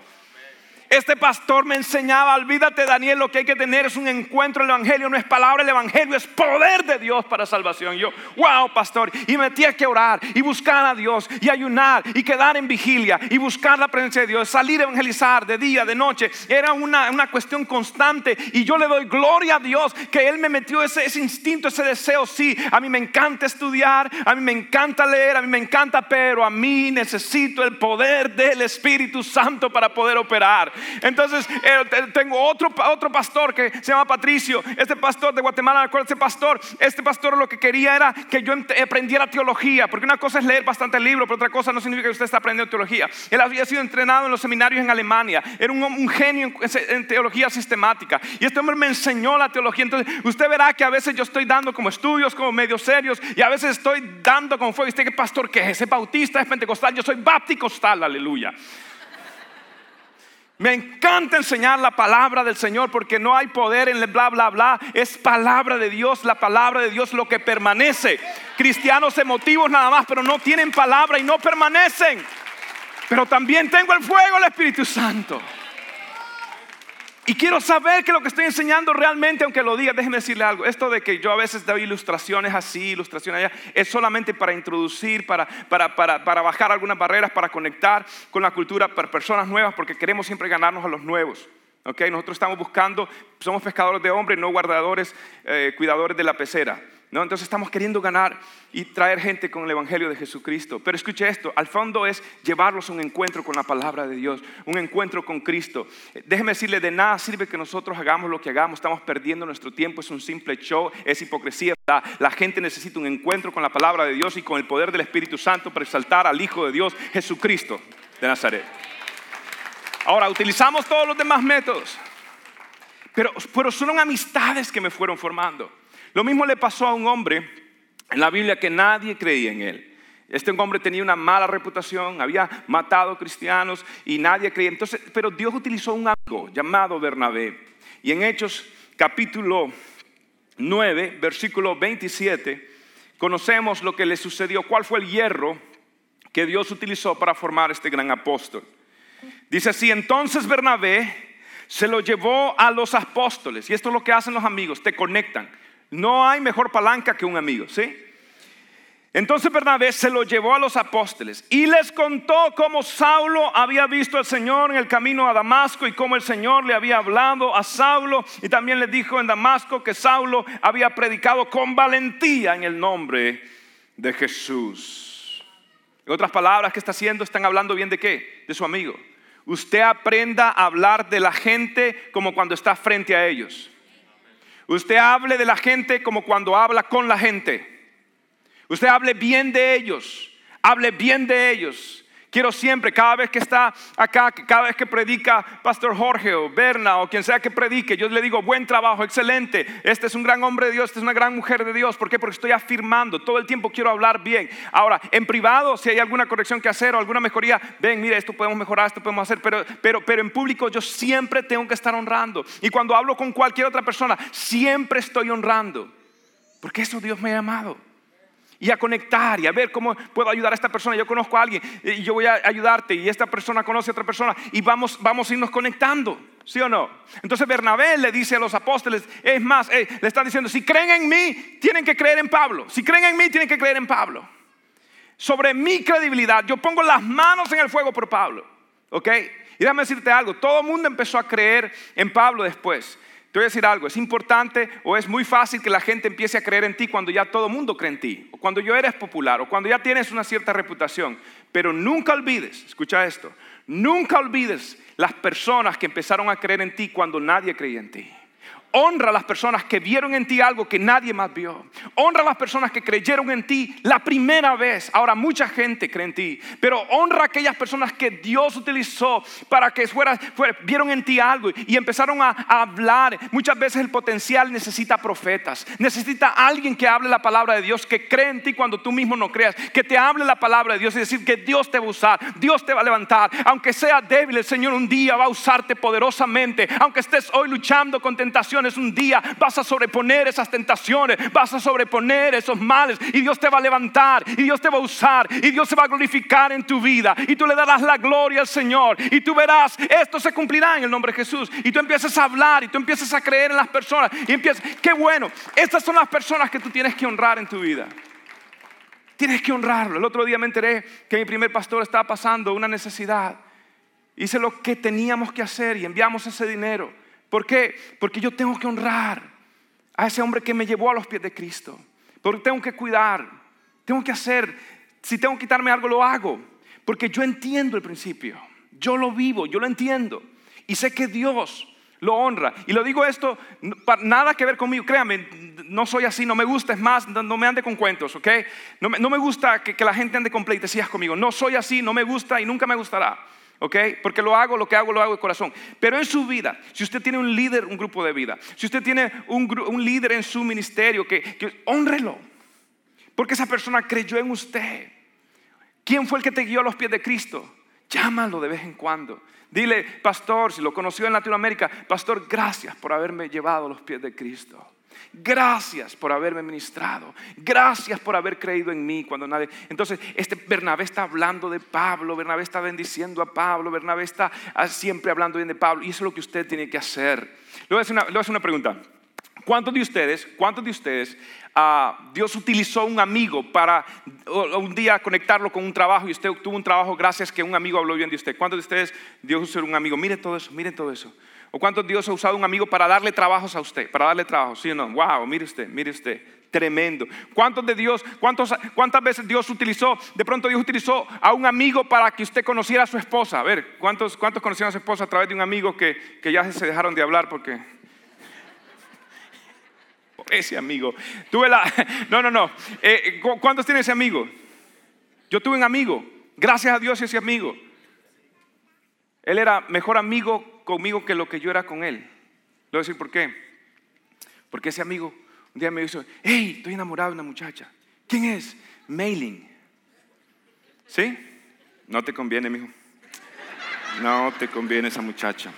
Este pastor me enseñaba, olvídate Daniel, lo que hay que tener es un encuentro, el Evangelio no es palabra, el Evangelio es poder de Dios para salvación. Yo, wow, pastor, y me metí que orar y buscar a Dios y ayunar y quedar en vigilia y buscar la presencia de Dios, salir a evangelizar de día, de noche. Era una, una cuestión constante y yo le doy gloria a Dios que Él me metió ese, ese instinto, ese deseo. Sí, a mí me encanta estudiar, a mí me encanta leer, a mí me encanta, pero a mí necesito el poder del Espíritu Santo para poder operar. Entonces eh, tengo otro, otro pastor que se llama Patricio. Este pastor de Guatemala, este pastor, este pastor lo que quería era que yo aprendiera teología. Porque una cosa es leer bastante libro, pero otra cosa no significa que usted está aprendiendo teología. Él había sido entrenado en los seminarios en Alemania. Era un, genio en, teología sistemática. Y este hombre me enseñó la teología. Entonces usted verá que a veces yo estoy dando como estudios, como medio serios. Y a veces estoy dando como fuego. ¿Y usted qué pastor que es? Ese bautista es pentecostal. Yo soy bapticostal, aleluya. Me encanta enseñar la palabra del Señor porque no hay poder en el bla, bla, bla. Es palabra de Dios, la palabra de Dios lo que permanece. Cristianos emotivos nada más, pero no tienen palabra y no permanecen. Pero también tengo el fuego del Espíritu Santo. Y quiero saber que lo que estoy enseñando realmente, aunque lo diga, déjenme decirle algo. Esto de que yo a veces doy ilustraciones así, ilustraciones allá, es solamente para introducir, para, para, para, para bajar algunas barreras, para conectar con la cultura, para personas nuevas, porque queremos siempre ganarnos a los nuevos. Okay, nosotros estamos buscando, somos pescadores de hombres, no guardadores, eh, cuidadores de la pecera. ¿No? Entonces estamos queriendo ganar y traer gente con el Evangelio de Jesucristo. Pero escuche esto, al fondo es llevarlos a un encuentro con la palabra de Dios, un encuentro con Cristo. Déjeme decirle, de nada sirve que nosotros hagamos lo que hagamos, estamos perdiendo nuestro tiempo, es un simple show, es hipocresía. La, la gente necesita un encuentro con la palabra de Dios y con el poder del Espíritu Santo para exaltar al Hijo de Dios, Jesucristo de Nazaret. Ahora, utilizamos todos los demás métodos, pero, pero son amistades que me fueron formando. Lo mismo le pasó a un hombre en la Biblia que nadie creía en él. Este hombre tenía una mala reputación, había matado cristianos y nadie creía. Entonces, pero Dios utilizó un amigo llamado Bernabé. Y en Hechos capítulo 9, versículo 27, conocemos lo que le sucedió, cuál fue el hierro que Dios utilizó para formar este gran apóstol. Dice así, entonces Bernabé se lo llevó a los apóstoles. Y esto es lo que hacen los amigos, te conectan. No hay mejor palanca que un amigo, ¿sí? Entonces Bernabé se lo llevó a los apóstoles y les contó cómo Saulo había visto al Señor en el camino a Damasco y cómo el Señor le había hablado a Saulo y también le dijo en Damasco que Saulo había predicado con valentía en el nombre de Jesús. En otras palabras, ¿qué está haciendo? Están hablando bien de qué? De su amigo. Usted aprenda a hablar de la gente como cuando está frente a ellos. Usted hable de la gente como cuando habla con la gente. Usted hable bien de ellos. Hable bien de ellos. Quiero siempre, cada vez que está acá, cada vez que predica Pastor Jorge o Berna o quien sea que predique, yo le digo, buen trabajo, excelente. Este es un gran hombre de Dios, esta es una gran mujer de Dios. ¿Por qué? Porque estoy afirmando, todo el tiempo quiero hablar bien. Ahora, en privado, si hay alguna corrección que hacer o alguna mejoría, ven, mire, esto podemos mejorar, esto podemos hacer, pero, pero, pero en público yo siempre tengo que estar honrando. Y cuando hablo con cualquier otra persona, siempre estoy honrando. Porque eso Dios me ha llamado y a conectar y a ver cómo puedo ayudar a esta persona. Yo conozco a alguien y yo voy a ayudarte y esta persona conoce a otra persona y vamos, vamos a irnos conectando, ¿sí o no? Entonces Bernabé le dice a los apóstoles, es más, le están diciendo, si creen en mí, tienen que creer en Pablo. Si creen en mí, tienen que creer en Pablo. Sobre mi credibilidad, yo pongo las manos en el fuego por Pablo, ¿ok? Y déjame decirte algo, todo el mundo empezó a creer en Pablo después. Te voy a decir algo, es importante o es muy fácil que la gente empiece a creer en ti cuando ya todo el mundo cree en ti, o cuando ya eres popular, o cuando ya tienes una cierta reputación. Pero nunca olvides, escucha esto, nunca olvides las personas que empezaron a creer en ti cuando nadie creía en ti. Honra a las personas que vieron en ti algo que nadie más vio. Honra a las personas que creyeron en ti la primera vez. Ahora mucha gente cree en ti, pero honra a aquellas personas que Dios utilizó para que fuera, vieron en ti algo y empezaron a, a, hablar. Muchas veces el potencial necesita profetas, necesita alguien que hable la palabra de Dios, que cree en ti cuando tú mismo no creas, que te hable la palabra de Dios y decir que Dios te va a usar, Dios te va a levantar. Aunque sea débil, el Señor un día va a usarte poderosamente. Aunque estés hoy luchando con tentación un día vas a sobreponer esas tentaciones, vas a sobreponer esos males y Dios te va a levantar y Dios te va a usar y Dios se va a glorificar en tu vida y tú le darás la gloria al Señor y tú verás, esto se cumplirá en el nombre de Jesús y tú empiezas a hablar y tú empiezas a creer en las personas y empiezas, qué bueno, estas son las personas que tú tienes que honrar en tu vida. Tienes que honrarlo. El otro día me enteré que mi primer pastor estaba pasando una necesidad. Hice lo que teníamos que hacer y enviamos ese dinero. ¿Por qué? Porque yo tengo que honrar a ese hombre que me llevó a los pies de Cristo. Porque tengo que cuidar, tengo que hacer, si tengo que quitarme algo, lo hago. Porque yo entiendo el principio, yo lo vivo, yo lo entiendo. Y sé que Dios lo honra. Y lo digo esto, nada que ver conmigo, créame, no soy así, no me gusta, es más, no me ande con cuentos, ¿ok? No me, gusta que, que, la gente ande con pleitesías conmigo, no soy así, no me gusta y nunca me gustará. ¿Ok? Porque lo hago, lo que hago, lo hago de corazón. Pero en su vida, si usted tiene un líder, un grupo de vida, si usted tiene un, líder en su ministerio, que, que honrelo. Porque esa persona creyó en usted. ¿Quién fue el que te guió a los pies de Cristo? Llámalo de vez en cuando. Dile, pastor, si lo conoció en Latinoamérica, pastor, gracias por haberme llevado a los pies de Cristo. Gracias por haberme ministrado. Gracias por haber creído en mí cuando nadie. Entonces, este Bernabé está hablando de Pablo, Bernabé está bendiciendo a Pablo, Bernabé está ah, siempre hablando bien de Pablo. Y eso es lo que usted tiene que hacer. Le voy a hacer una, pregunta. ¿Cuántos de ustedes, cuántos de ustedes, uh, Dios utilizó un amigo para un día conectarlo con un trabajo y usted tuvo un trabajo gracias que un amigo habló bien de usted? ¿Cuántos de ustedes Dios usó un amigo? Miren todo eso, miren todo eso. ¿O cuántos Dios ha usado un amigo para darle trabajos a usted? Para darle trabajo, ¿sí o no? Wow, mire usted, mire usted. Tremendo. ¿Cuántos de Dios, cuántos, cuántas veces Dios utilizó, de pronto Dios utilizó a un amigo para que usted conociera a su esposa? A ver, ¿cuántos, cuántos conocieron a su esposa a través de un amigo que, que ya se dejaron de hablar porque... Por ese amigo. Tuve la... No, no, no. Eh, ¿Cuántos tiene ese amigo? Yo tuve un amigo. Gracias a Dios ese amigo. Él era mejor amigo conmigo que lo que yo era con él. Le voy a decir por qué. Porque ese amigo un día me dijo, hey, estoy enamorado de una muchacha. ¿Quién es? Mailing. ¿Sí? No te conviene, mijo. No te conviene esa muchacha.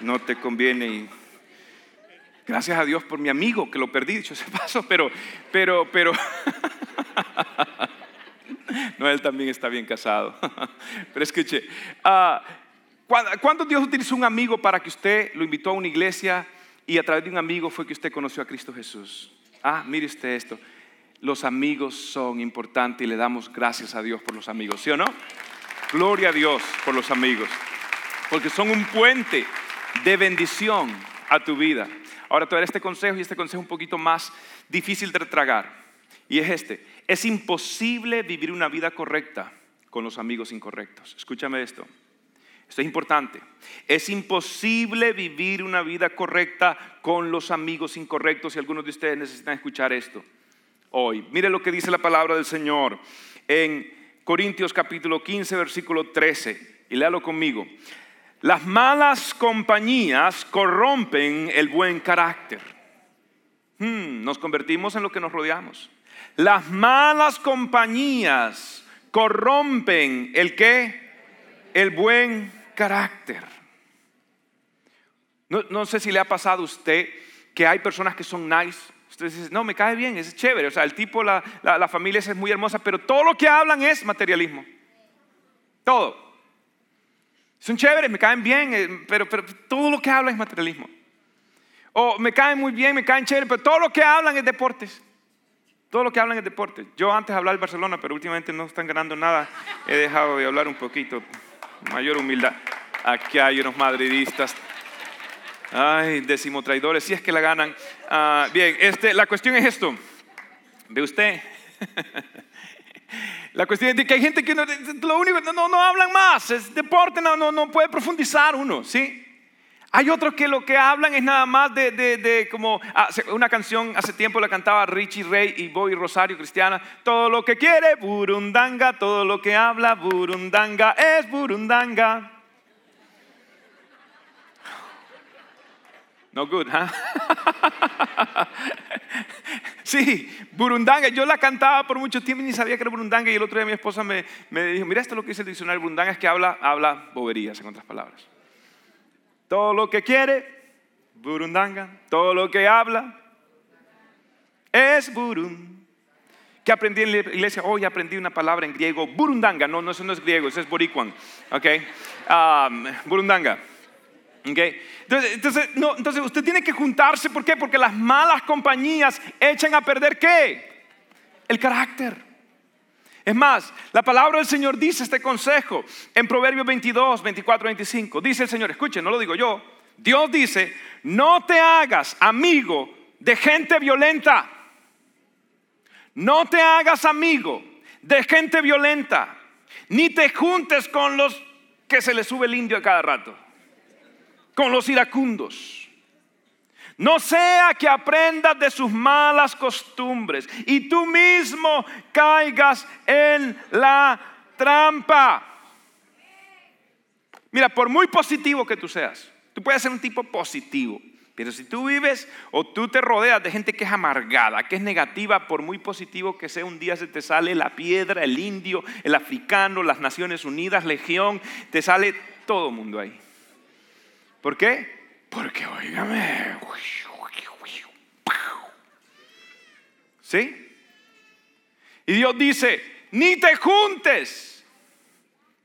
No te conviene. Gracias a Dios por mi amigo que lo perdí, dicho ese paso, pero, pero, pero. no, él también está bien casado. pero escuche, uh, ¿cuándo Dios utilizó un amigo para que usted lo invitó a una iglesia y a través de un amigo fue que usted conoció a Cristo Jesús. Ah, mire usted esto. Los amigos son importantes y le damos gracias a Dios por los amigos, ¿sí o no? Gloria a Dios por los amigos, porque son un puente de bendición a tu vida. Ahora te daré este consejo y este consejo un poquito más difícil de tragar. Y es este, es imposible vivir una vida correcta con los amigos incorrectos. Escúchame esto. Esto es importante. Es imposible vivir una vida correcta con los amigos incorrectos y algunos de ustedes necesitan escuchar esto hoy. Mire lo que dice la palabra del Señor en Corintios capítulo 15, versículo 13. Y léalo conmigo. Las malas compañías corrompen el buen carácter. Hmm, nos convertimos en lo que nos rodeamos. Las malas compañías corrompen el que el buen carácter. No, sé si le ha pasado a usted que hay personas que son nice. Usted dice, no, me cae bien, es chévere. O sea, el tipo, la, la, familia es muy hermosa, pero todo lo que hablan es materialismo. Todo. Son chéveres, me caen bien, eh, pero, pero todo lo que hablan es materialismo. O me caen muy bien, me caen chévere, pero todo lo que hablan es deportes. Todo lo que hablan es deportes. Yo antes hablaba del Barcelona, pero últimamente no están ganando nada. He dejado de hablar un poquito mayor humildad. Aquí hay unos madridistas. Ay, décimo traidores, si es que la ganan. Ah, bien, este, la cuestión es esto. ¿Ve usted? la cuestión es que hay gente que no, lo único, no, no, hablan más, es deporte, no, no, no puede profundizar uno, ¿sí? Hay otros que lo que hablan es nada más de, de, de, como ah, una canción hace tiempo la cantaba Richie Ray y Bobby Rosario Cristiana. Todo lo que quiere Burundanga, todo lo que habla Burundanga es Burundanga. No good, ¿huh? sí, Burundanga. Yo la cantaba por mucho tiempo y ni sabía que era Burundanga. Y el otro día mi esposa me, me dijo: Mira, esto es lo que dice el diccionario Burundanga: es que habla, habla boberías, en otras palabras. Todo lo que quiere, burundanga. Todo lo que habla es burun. Que aprendí en la iglesia, hoy aprendí una palabra en griego, burundanga. No, no, eso no es griego, eso es boricuan. Ok, um, burundanga. Okay. Entonces, entonces, no, entonces usted tiene que juntarse, ¿por qué? Porque las malas compañías echan a perder qué? El carácter. Es más, la palabra del Señor dice este consejo en Proverbios 22, 24, 25. Dice el Señor, escuchen, no lo digo yo. Dios dice, no te hagas amigo de gente violenta. No te hagas amigo de gente violenta. Ni te juntes con los que se les sube el indio a cada rato. Con los iracundos no sea que aprendas de sus malas costumbres y tú mismo caigas en la trampa. Mira, por muy positivo que tú seas, tú puedes ser un tipo positivo, pero si tú vives o tú te rodeas de gente que es amargada, que es negativa, por muy positivo que sea, un día se te sale la piedra, el indio, el africano, las Naciones Unidas, Legión, te sale todo el mundo ahí. ¿Por qué? Porque, oígame. ¿Sí? Y Dios dice, ni te juntes.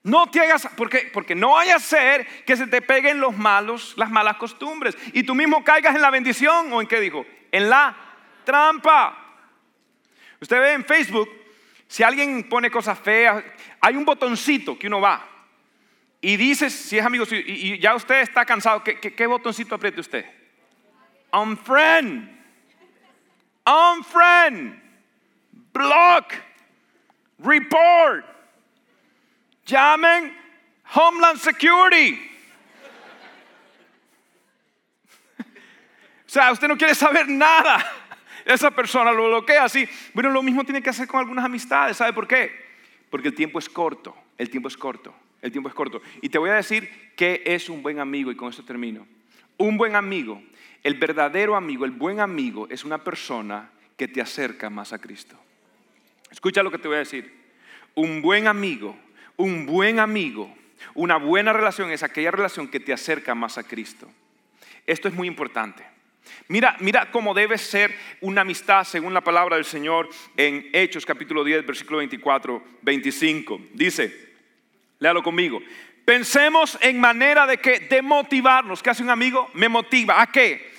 No te hagas, porque, porque no vaya a ser que se te peguen los malos, las malas costumbres y tú mismo caigas en la bendición o en qué dijo, en la trampa. Usted ve en Facebook, si alguien pone cosas feas, hay un botoncito que uno va y dices, si es amigo y, ya usted está cansado, ¿qué, botoncito apriete usted? Unfriend. unfriend, block, report. Llamen Homeland Security. O sea, usted no quiere saber nada. Esa persona lo bloquea así. Bueno, lo mismo tiene que hacer con algunas amistades. ¿Sabe por qué? Porque el tiempo es corto. El tiempo es corto. El tiempo es corto. Y te voy a decir qué es un buen amigo y con esto termino. Un buen amigo, el verdadero amigo, el buen amigo es una persona que te acerca más a Cristo. Escucha lo que te voy a decir. Un buen amigo, un buen amigo, una buena relación es aquella relación que te acerca más a Cristo. Esto es muy importante. Mira, mira cómo debe ser una amistad según la palabra del Señor en Hechos capítulo 10, versículo 24, 25. Dice, léalo conmigo. Pensemos en manera de que de motivarnos. ¿Qué hace un amigo? Me motiva. ¿A qué?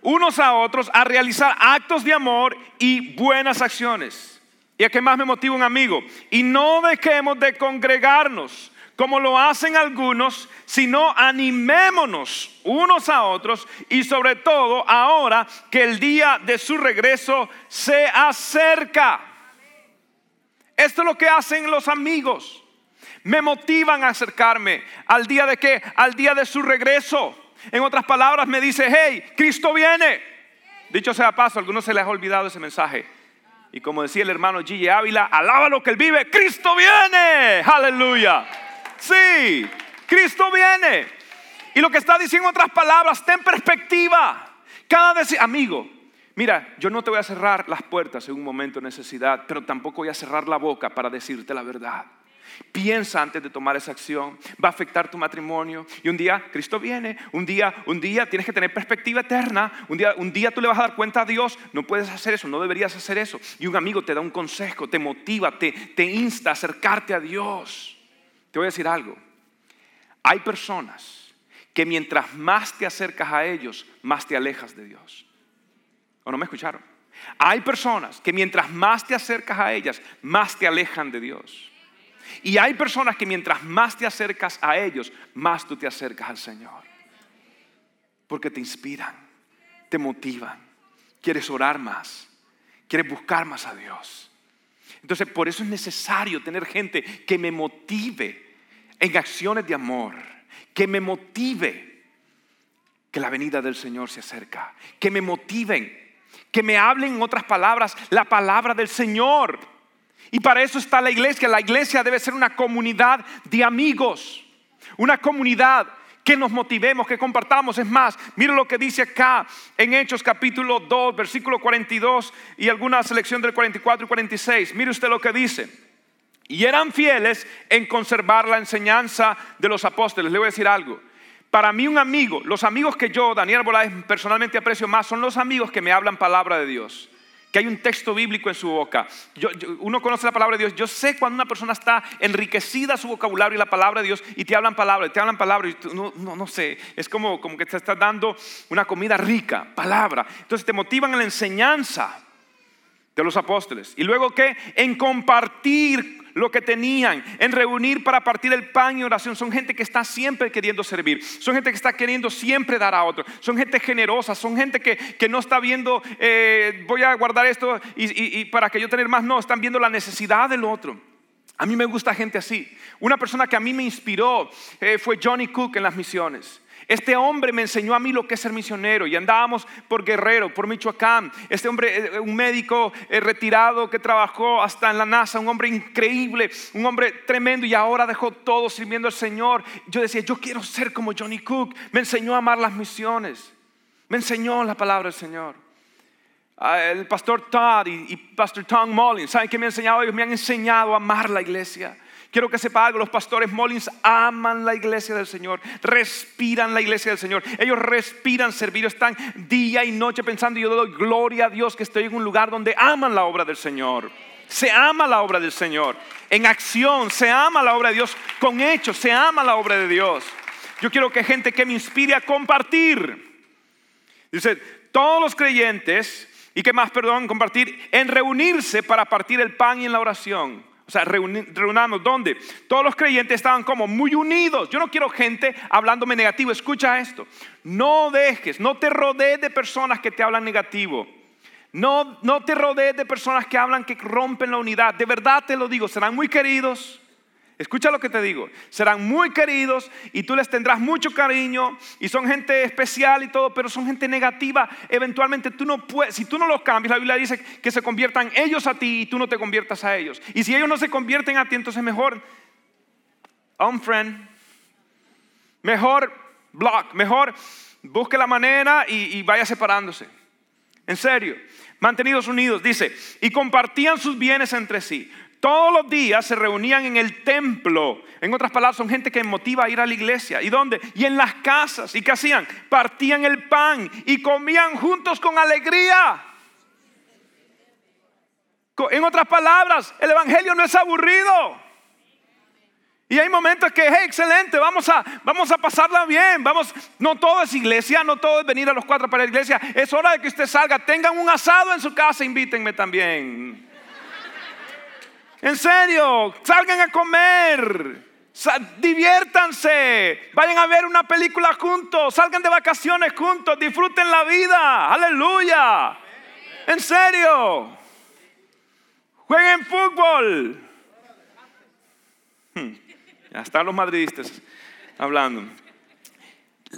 Unos a otros a realizar actos de amor y buenas acciones. ¿Y a qué más me motiva un amigo? Y no dejemos de congregarnos como lo hacen algunos, sino animémonos unos a otros y sobre todo ahora que el día de su regreso se acerca. Esto es lo que hacen los amigos. Me motivan a acercarme al día de qué? Al día de su regreso. En otras palabras me dice, hey, Cristo viene. Dicho sea paso, a algunos se les ha olvidado ese mensaje. Y como decía el hermano Gigi Ávila, alaba lo que él vive, Cristo viene. Aleluya. Sí, Cristo viene. Y lo que está diciendo en otras palabras, ten perspectiva. Cada vez, amigo, mira, yo no te voy a cerrar las puertas en un momento de necesidad, pero tampoco voy a cerrar la boca para decirte la verdad. Piensa antes de tomar esa acción. Va a afectar tu matrimonio. Y un día Cristo viene. Un día, un día tienes que tener perspectiva eterna. Un día, un día tú le vas a dar cuenta a Dios. No puedes hacer eso. No deberías hacer eso. Y un amigo te da un consejo, te motiva, te, te insta a acercarte a Dios. Te voy a decir algo. Hay personas que mientras más te acercas a ellos, más te alejas de Dios. ¿O no me escucharon? Hay personas que mientras más te acercas a ellas, más te alejan de Dios. Y hay personas que mientras más te acercas a ellos, más tú te acercas al Señor. Porque te inspiran, te motivan, quieres orar más, quieres buscar más a Dios. Entonces, por eso es necesario tener gente que me motive en acciones de amor, que me motive que la venida del Señor se acerca, que me motiven, que me hablen en otras palabras la palabra del Señor. Y para eso está la iglesia. La iglesia debe ser una comunidad de amigos, una comunidad que nos motivemos, que compartamos. Es más, mire lo que dice acá en Hechos capítulo 2, versículo 42 y alguna selección del 44 y 46. Mire usted lo que dice. Y eran fieles en conservar la enseñanza de los apóstoles. Le voy a decir algo. Para mí un amigo, los amigos que yo, Daniel Boláez, personalmente aprecio más, son los amigos que me hablan palabra de Dios. Que hay un texto bíblico en su boca. uno conoce la palabra de Dios. Yo sé cuando una persona está enriquecida su vocabulario y la palabra de Dios y te hablan palabra, y te hablan palabra y no, no, no, sé. Es como, como que te estás dando una comida rica, palabra. Entonces te motivan en la enseñanza de los apóstoles. Y luego que en compartir lo que tenían, en reunir para partir el pan y oración. Son gente que está siempre queriendo servir, son gente que está queriendo siempre dar a otro, son gente generosa, son gente que, no está viendo, eh, voy a guardar esto y, para que yo tener más, no, están viendo la necesidad del otro. A mí me gusta gente así. Una persona que a mí me inspiró eh, fue Johnny Cook en las misiones. Este hombre me enseñó a mí lo que es ser misionero y andábamos por Guerrero, por Michoacán. Este hombre, eh, un médico eh, retirado que trabajó hasta en la NASA, un hombre increíble, un hombre tremendo y ahora dejó todo sirviendo al Señor. Yo decía, yo quiero ser como Johnny Cook. Me enseñó a amar las misiones. Me enseñó la palabra del Señor. Ah, el pastor Todd y, pastor Tom Mullins, ¿saben qué me han enseñado? Ellos me han enseñado a amar la iglesia. Quiero que sepa algo, los pastores Mullins aman la iglesia del Señor, respiran la iglesia del Señor, ellos respiran servir, están día y noche pensando, yo doy gloria a Dios que estoy en un lugar donde aman la obra del Señor. Se ama la obra del Señor, en acción, se ama la obra de Dios, con hechos, se ama la obra de Dios. Yo quiero que gente que me inspire a compartir. Dice, todos los creyentes, y que más, perdón, compartir, en reunirse para partir el pan y en la oración. O sea, reunamos, ¿dónde? Todos los creyentes estaban como muy unidos. Yo no quiero gente hablándome negativo. Escucha esto. No dejes, no te rodees de personas que te hablan negativo. No, no te rodees de personas que hablan que rompen la unidad. De verdad te lo digo, serán muy queridos. Escucha lo que te digo. Serán muy queridos y tú les tendrás mucho cariño y son gente especial y todo, pero son gente negativa. Eventualmente tú no puedes, si tú no los cambias, la Biblia dice que se conviertan ellos a ti y tú no te conviertas a ellos. Y si ellos no se convierten a ti, entonces mejor unfriend, mejor block, mejor busque la manera y, y vaya separándose. En serio, mantenidos unidos, dice, y compartían sus bienes entre sí. Todos los días se reunían en el templo. En otras palabras, son gente que motiva a ir a la iglesia. ¿Y dónde? Y en las casas. ¿Y qué hacían? Partían el pan y comían juntos con alegría. En otras palabras, el Evangelio no es aburrido. Y hay momentos que, excelente, vamos a, vamos a pasarla bien. Vamos, no todo es iglesia, no todo es venir a los cuatro para la iglesia. Es hora de que usted salga, tengan un asado en su casa, invítenme también. En serio, salgan a comer. Diviértanse, vayan a ver una película juntos, salgan de vacaciones juntos, disfruten la vida, aleluya. En serio, jueguen fútbol. Hmm. Ya están los madridistas hablando.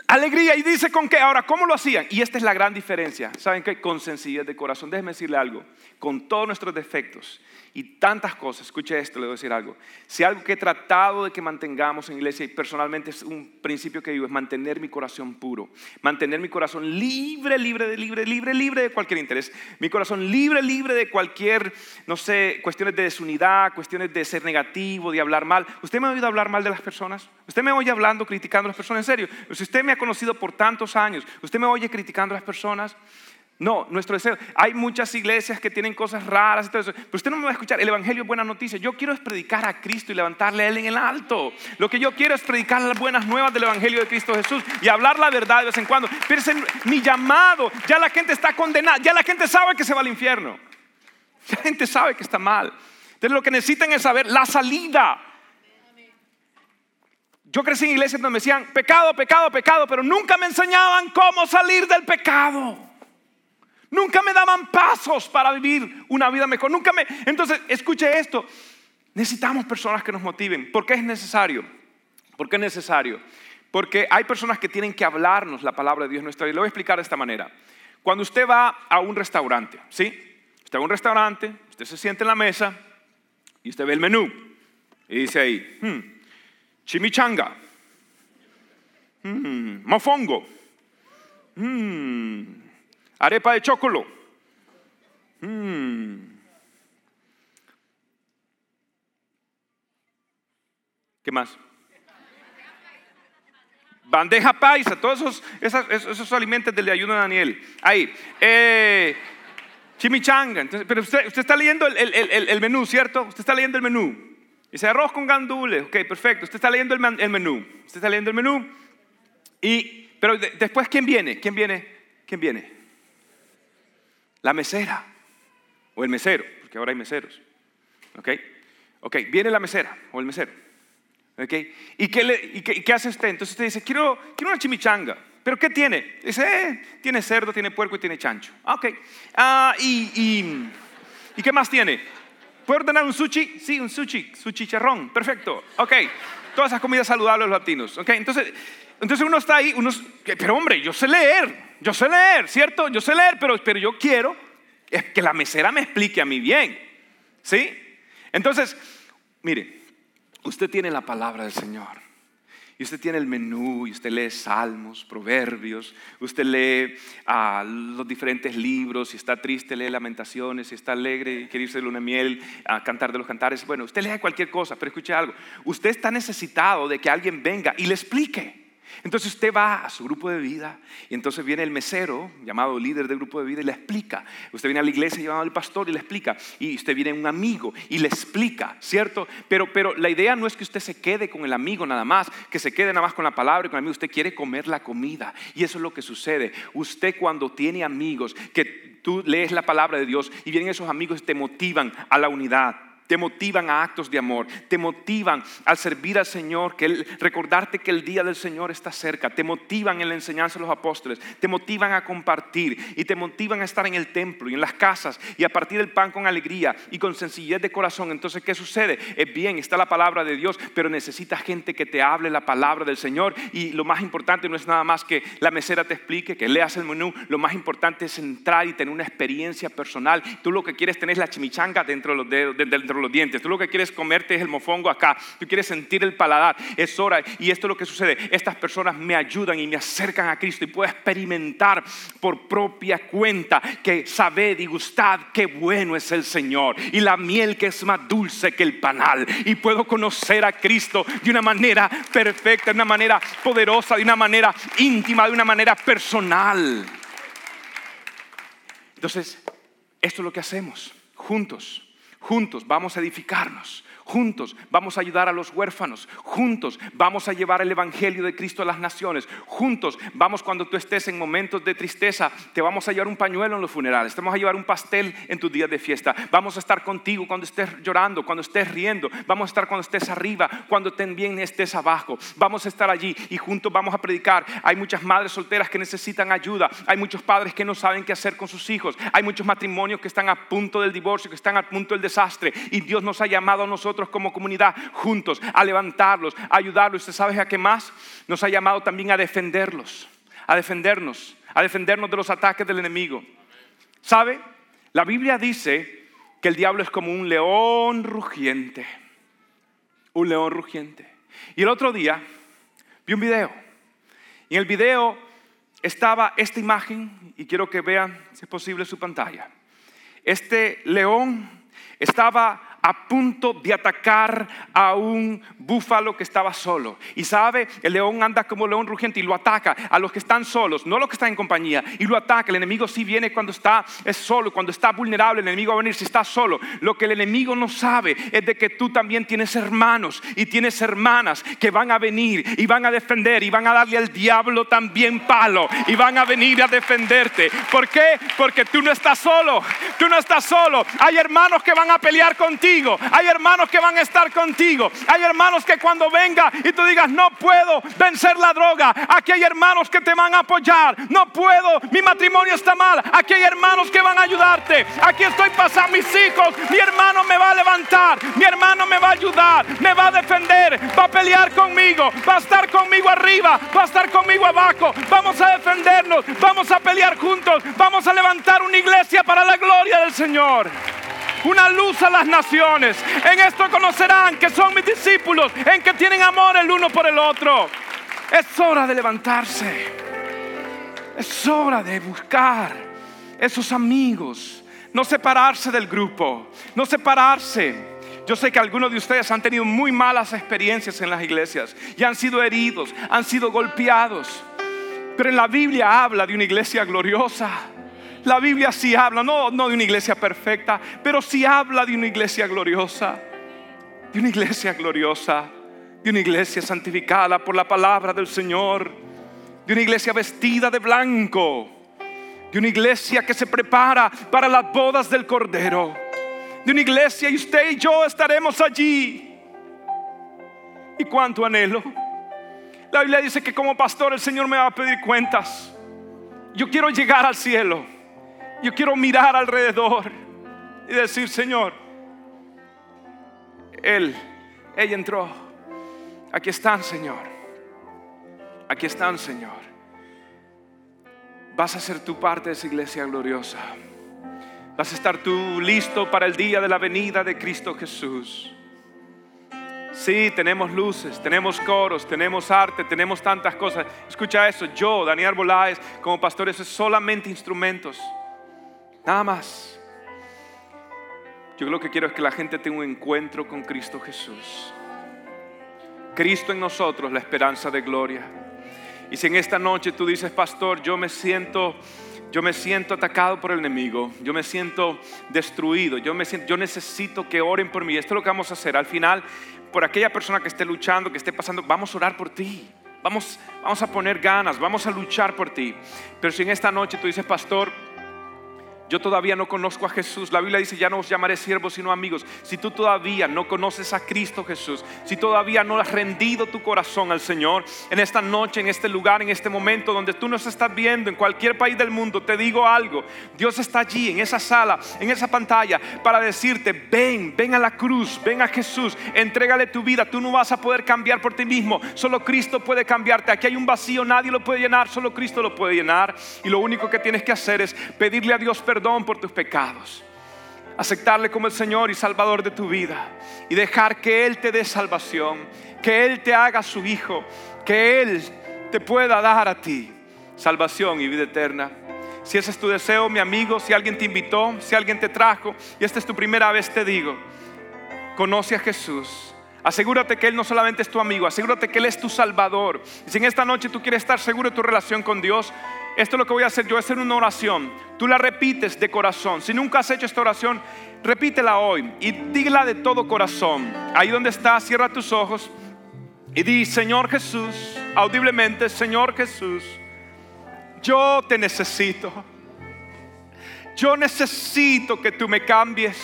Alegría y dice con qué. Ahora, ¿cómo lo hacían? Y esta es la gran diferencia. ¿Saben qué? Con sencillez de corazón. Déjenme decirle algo. Con todos nuestros defectos y tantas cosas, escuche esto, le voy a decir algo. Si algo que he tratado de que mantengamos en iglesia y personalmente es un principio que digo, es mantener mi corazón puro, mantener mi corazón libre, libre, libre, libre, libre de cualquier interés, mi corazón libre, libre de cualquier, no sé, cuestiones de desunidad, cuestiones de ser negativo, de hablar mal. ¿Usted me ha oído hablar mal de las personas? ¿Usted me oye hablando, criticando a las personas? En serio, si usted me ha conocido por tantos años, ¿usted me oye criticando a las personas? No, nuestro deseo. Hay muchas iglesias que tienen cosas raras y todo eso. Pero usted no me va a escuchar. El Evangelio es buena noticia. Yo quiero es predicar a Cristo y levantarle a Él en el alto. Lo que yo quiero es predicar las buenas nuevas del Evangelio de Cristo Jesús y hablar la verdad de vez en cuando. Pero mi llamado, ya la gente está condenada. Ya la gente sabe que se va al infierno. Ya la gente sabe que está mal. Entonces lo que necesitan es saber la salida. Yo crecí en iglesias donde me decían pecado, pecado, pecado, pero nunca me enseñaban cómo salir del pecado. Nunca me daban pasos para vivir una vida mejor. Nunca me. Entonces, escuche esto. Necesitamos personas que nos motiven. ¿Por qué es necesario? ¿Por qué es necesario? Porque hay personas que tienen que hablarnos la palabra de Dios nuestra vida. Le voy a explicar de esta manera. Cuando usted va a un restaurante, ¿sí? Usted va a un restaurante, usted se siente en la mesa y usted ve el menú. Y dice ahí, hmm, chimichanga, hmm, mofongo, hmm, Arepa de chocolo. Mm. ¿Qué más? Bandeja paisa, todos esos, esos, alimentos del ayuno de Daniel. Ahí. Eh, chimichanga. pero usted, está leyendo el, menú, ¿cierto? Usted está leyendo el menú. Dice arroz con gandules. Ok, perfecto. Usted está leyendo el, menú. Usted está leyendo el menú. Y, pero después, ¿quién viene? ¿Quién viene? ¿Quién viene? La mesera o el mesero, porque ahora hay meseros. ¿Ok? Ok, viene la mesera o el mesero. ¿Ok? ¿Y qué, le, qué, hace usted? Entonces usted dice, quiero, quiero una chimichanga. ¿Pero qué tiene? Dice, eh, tiene cerdo, tiene puerco y tiene chancho. Ah, ok. Ah, y, y, qué más tiene? ¿Puedo ordenar un sushi? Sí, un sushi, sushi charrón. Perfecto. Ok. Todas esas comidas saludables los latinos. Ok. Entonces, entonces uno está ahí, uno, pero hombre, yo sé leer. Yo sé leer, ¿cierto? Yo sé leer, pero, pero yo quiero que la mesera me explique a mí bien. ¿Sí? Entonces, mire, usted tiene la palabra del Señor. Y usted tiene el menú, y usted lee salmos, proverbios, usted lee ah, los diferentes libros, si está triste lee lamentaciones, si está alegre quiere irse de luna miel a cantar de los cantares. Bueno, usted lee cualquier cosa, pero escuche algo. Usted está necesitado de que alguien venga y le explique. Entonces usted va a su grupo de vida y entonces viene el mesero, llamado líder del grupo de vida, y le explica. Usted viene a la iglesia llamado el pastor y le explica. Y usted viene un amigo y le explica, ¿cierto? Pero, pero la idea no es que usted se quede con el amigo nada más, que se quede nada más con la palabra y con el amigo. Usted quiere comer la comida. Y eso es lo que sucede. Usted cuando tiene amigos, que tú lees la palabra de Dios y vienen esos amigos y te motivan a la unidad te motivan a actos de amor, te motivan al servir al Señor, que recordarte que el día del Señor está cerca, te motivan en la enseñanza de los apóstoles, te motivan a compartir y te motivan a estar en el templo y en las casas y a partir del pan con alegría y con sencillez de corazón. Entonces, ¿qué sucede? Es bien, está la palabra de Dios, pero necesitas gente que te hable la palabra del Señor y lo más importante no es nada más que la mesera te explique, que leas el menú, lo más importante es entrar y tener una experiencia personal. Tú lo que quieres tener es la chimichanga dentro de los dedos, dentro los dientes. Tú lo que quieres comerte es el mofongo acá. Tú quieres sentir el paladar. Es hora. Y esto es lo que sucede. Estas personas me ayudan y me acercan a Cristo y puedo experimentar por propia cuenta que sabed y gustad qué bueno es el Señor. Y la miel que es más dulce que el panal. Y puedo conocer a Cristo de una manera perfecta, de una manera poderosa, de una manera íntima, de una manera personal. Entonces, esto es lo que hacemos juntos. Juntos vamos a edificarnos. Juntos vamos a ayudar a los huérfanos. Juntos vamos a llevar el Evangelio de Cristo a las naciones. Juntos vamos cuando tú estés en momentos de tristeza, te vamos a llevar un pañuelo en los funerales. Te vamos a llevar un pastel en tus días de fiesta. Vamos a estar contigo cuando estés llorando, cuando estés riendo. Vamos a estar cuando estés arriba, cuando también estés abajo. Vamos a estar allí y juntos vamos a predicar. Hay muchas madres solteras que necesitan ayuda. Hay muchos padres que no saben qué hacer con sus hijos. Hay muchos matrimonios que están a punto del divorcio, que están a punto del desastre. Y Dios nos ha llamado a nosotros como comunidad juntos a levantarlos, a ayudarlos. ¿Usted sabe a qué más? Nos ha llamado también a defenderlos, a defendernos, a defendernos de los ataques del enemigo. ¿Sabe? La Biblia dice que el diablo es como un león rugiente. Un león rugiente. Y el otro día vi un video. Y en el video estaba esta imagen, y quiero que vean, si es posible, su pantalla. Este león estaba a punto de atacar a un búfalo que estaba solo. Y sabe, el león anda como león rugiente y lo ataca a los que están solos, no a los que están en compañía. Y lo ataca. El enemigo sí viene cuando está es solo, cuando está vulnerable. El enemigo va a venir si está solo. Lo que el enemigo no sabe es de que tú también tienes hermanos y tienes hermanas que van a venir y van a defender y van a darle al diablo también palo y van a venir a defenderte. ¿Por qué? Porque tú no estás solo. Tú no estás solo. Hay hermanos que van a pelear contigo hay hermanos que van a estar contigo. Hay hermanos que cuando venga y tú digas, no puedo vencer la droga. Aquí hay hermanos que te van a apoyar. No puedo, mi matrimonio está mal. Aquí hay hermanos que van a ayudarte. Aquí estoy pasando mis hijos. Mi hermano me va a levantar. Mi hermano me va a ayudar. Me va a defender. Va a pelear conmigo. Va a estar conmigo arriba. Va a estar conmigo abajo. Vamos a defendernos. Vamos a pelear juntos. Vamos a levantar una iglesia para la gloria del Señor una luz a las naciones. En esto conocerán que son mis discípulos, en que tienen amor el uno por el otro. Es hora de levantarse. Es hora de buscar esos amigos. No separarse del grupo. No separarse. Yo sé que algunos de ustedes han tenido muy malas experiencias en las iglesias y han sido heridos, han sido golpeados. Pero en la Biblia habla de una iglesia gloriosa la Biblia sí habla, no, no de una iglesia perfecta, pero sí habla de una iglesia gloriosa. De una iglesia gloriosa. De una iglesia santificada por la palabra del Señor. De una iglesia vestida de blanco. De una iglesia que se prepara para las bodas del Cordero. De una iglesia y usted y yo estaremos allí. ¿Y cuánto anhelo? La Biblia dice que como pastor el Señor me va a pedir cuentas. Yo quiero llegar al cielo. Yo quiero mirar alrededor y decir, Señor, Él, ella entró. Aquí están, Señor. Aquí están, Señor. Vas a ser tu parte de esa iglesia gloriosa. Vas a estar tú listo para el día de la venida de Cristo Jesús. Sí, tenemos luces, tenemos coros, tenemos arte, tenemos tantas cosas. Escucha eso, yo, Daniel Boláez, como pastor, eso es solamente instrumentos. Nada más. Yo lo que quiero es que la gente tenga un encuentro con Cristo Jesús. Cristo en nosotros, la esperanza de gloria. Y si en esta noche tú dices, pastor, yo me siento, yo me siento atacado por el enemigo, yo me siento destruido, yo me siento, yo necesito que oren por mí. Esto es lo que vamos a hacer. Al final, por aquella persona que esté luchando, que esté pasando, vamos a orar por ti. Vamos, vamos a poner ganas, vamos a luchar por ti. Pero si en esta noche tú dices, pastor, yo todavía no conozco a Jesús. La Biblia dice, ya no os llamaré siervos sino amigos. Si tú todavía no conoces a Cristo Jesús, si todavía no has rendido tu corazón al Señor, en esta noche, en este lugar, en este momento donde tú nos estás viendo, en cualquier país del mundo, te digo algo. Dios está allí, en esa sala, en esa pantalla, para decirte, ven, ven a la cruz, ven a Jesús, entrégale tu vida. Tú no vas a poder cambiar por ti mismo. Solo Cristo puede cambiarte. Aquí hay un vacío, nadie lo puede llenar, solo Cristo lo puede llenar. Y lo único que tienes que hacer es pedirle a Dios perdón perdón por tus pecados, aceptarle como el Señor y Salvador de tu vida y dejar que Él te dé salvación, que Él te haga su hijo, que Él te pueda dar a ti salvación y vida eterna. Si ese es tu deseo, mi amigo, si alguien te invitó, si alguien te trajo y esta es tu primera vez, te digo, conoce a Jesús. Asegúrate que Él no solamente es tu amigo, asegúrate que Él es tu Salvador. Y si en esta noche tú quieres estar seguro de tu relación con Dios, esto es lo que voy a hacer, yo voy a hacer una oración. Tú la repites de corazón. Si nunca has hecho esta oración, repítela hoy y dígela de todo corazón. Ahí donde estás, cierra tus ojos y di, Señor Jesús, audiblemente, Señor Jesús, yo te necesito. Yo necesito que tú me cambies.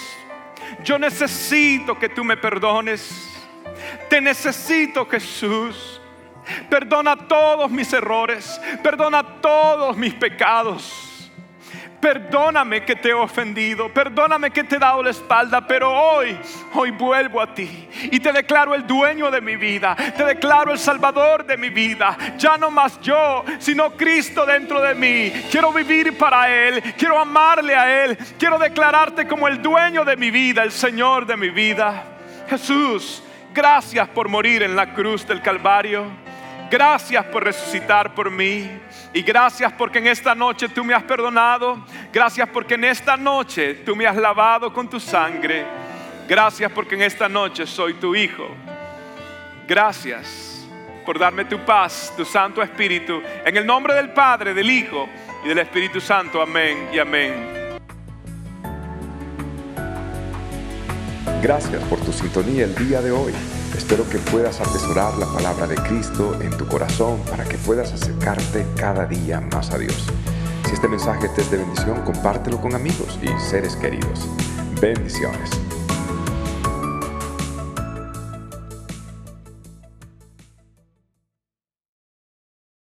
Yo necesito que tú me perdones. Te necesito, Jesús. Perdona todos mis errores. Perdona todos mis pecados. Perdóname que te he ofendido, perdóname que te he dado la espalda, pero hoy, hoy vuelvo a ti y te declaro el dueño de mi vida, te declaro el salvador de mi vida. Ya no más yo, sino Cristo dentro de mí. Quiero vivir para Él, quiero amarle a Él, quiero declararte como el dueño de mi vida, el Señor de mi vida. Jesús, gracias por morir en la cruz del Calvario. Gracias por resucitar por mí. Y gracias porque en esta noche tú me has perdonado. Gracias porque en esta noche tú me has lavado con tu sangre. Gracias porque en esta noche soy tu hijo. Gracias por darme tu paz, tu Santo Espíritu. En el nombre del Padre, del Hijo y del Espíritu Santo. Amén y amén. Gracias por tu sintonía el día de hoy. Espero que puedas atesorar la palabra de Cristo en tu corazón para que puedas acercarte cada día más a Dios. Si este mensaje te es de bendición, compártelo con amigos y seres queridos. Bendiciones.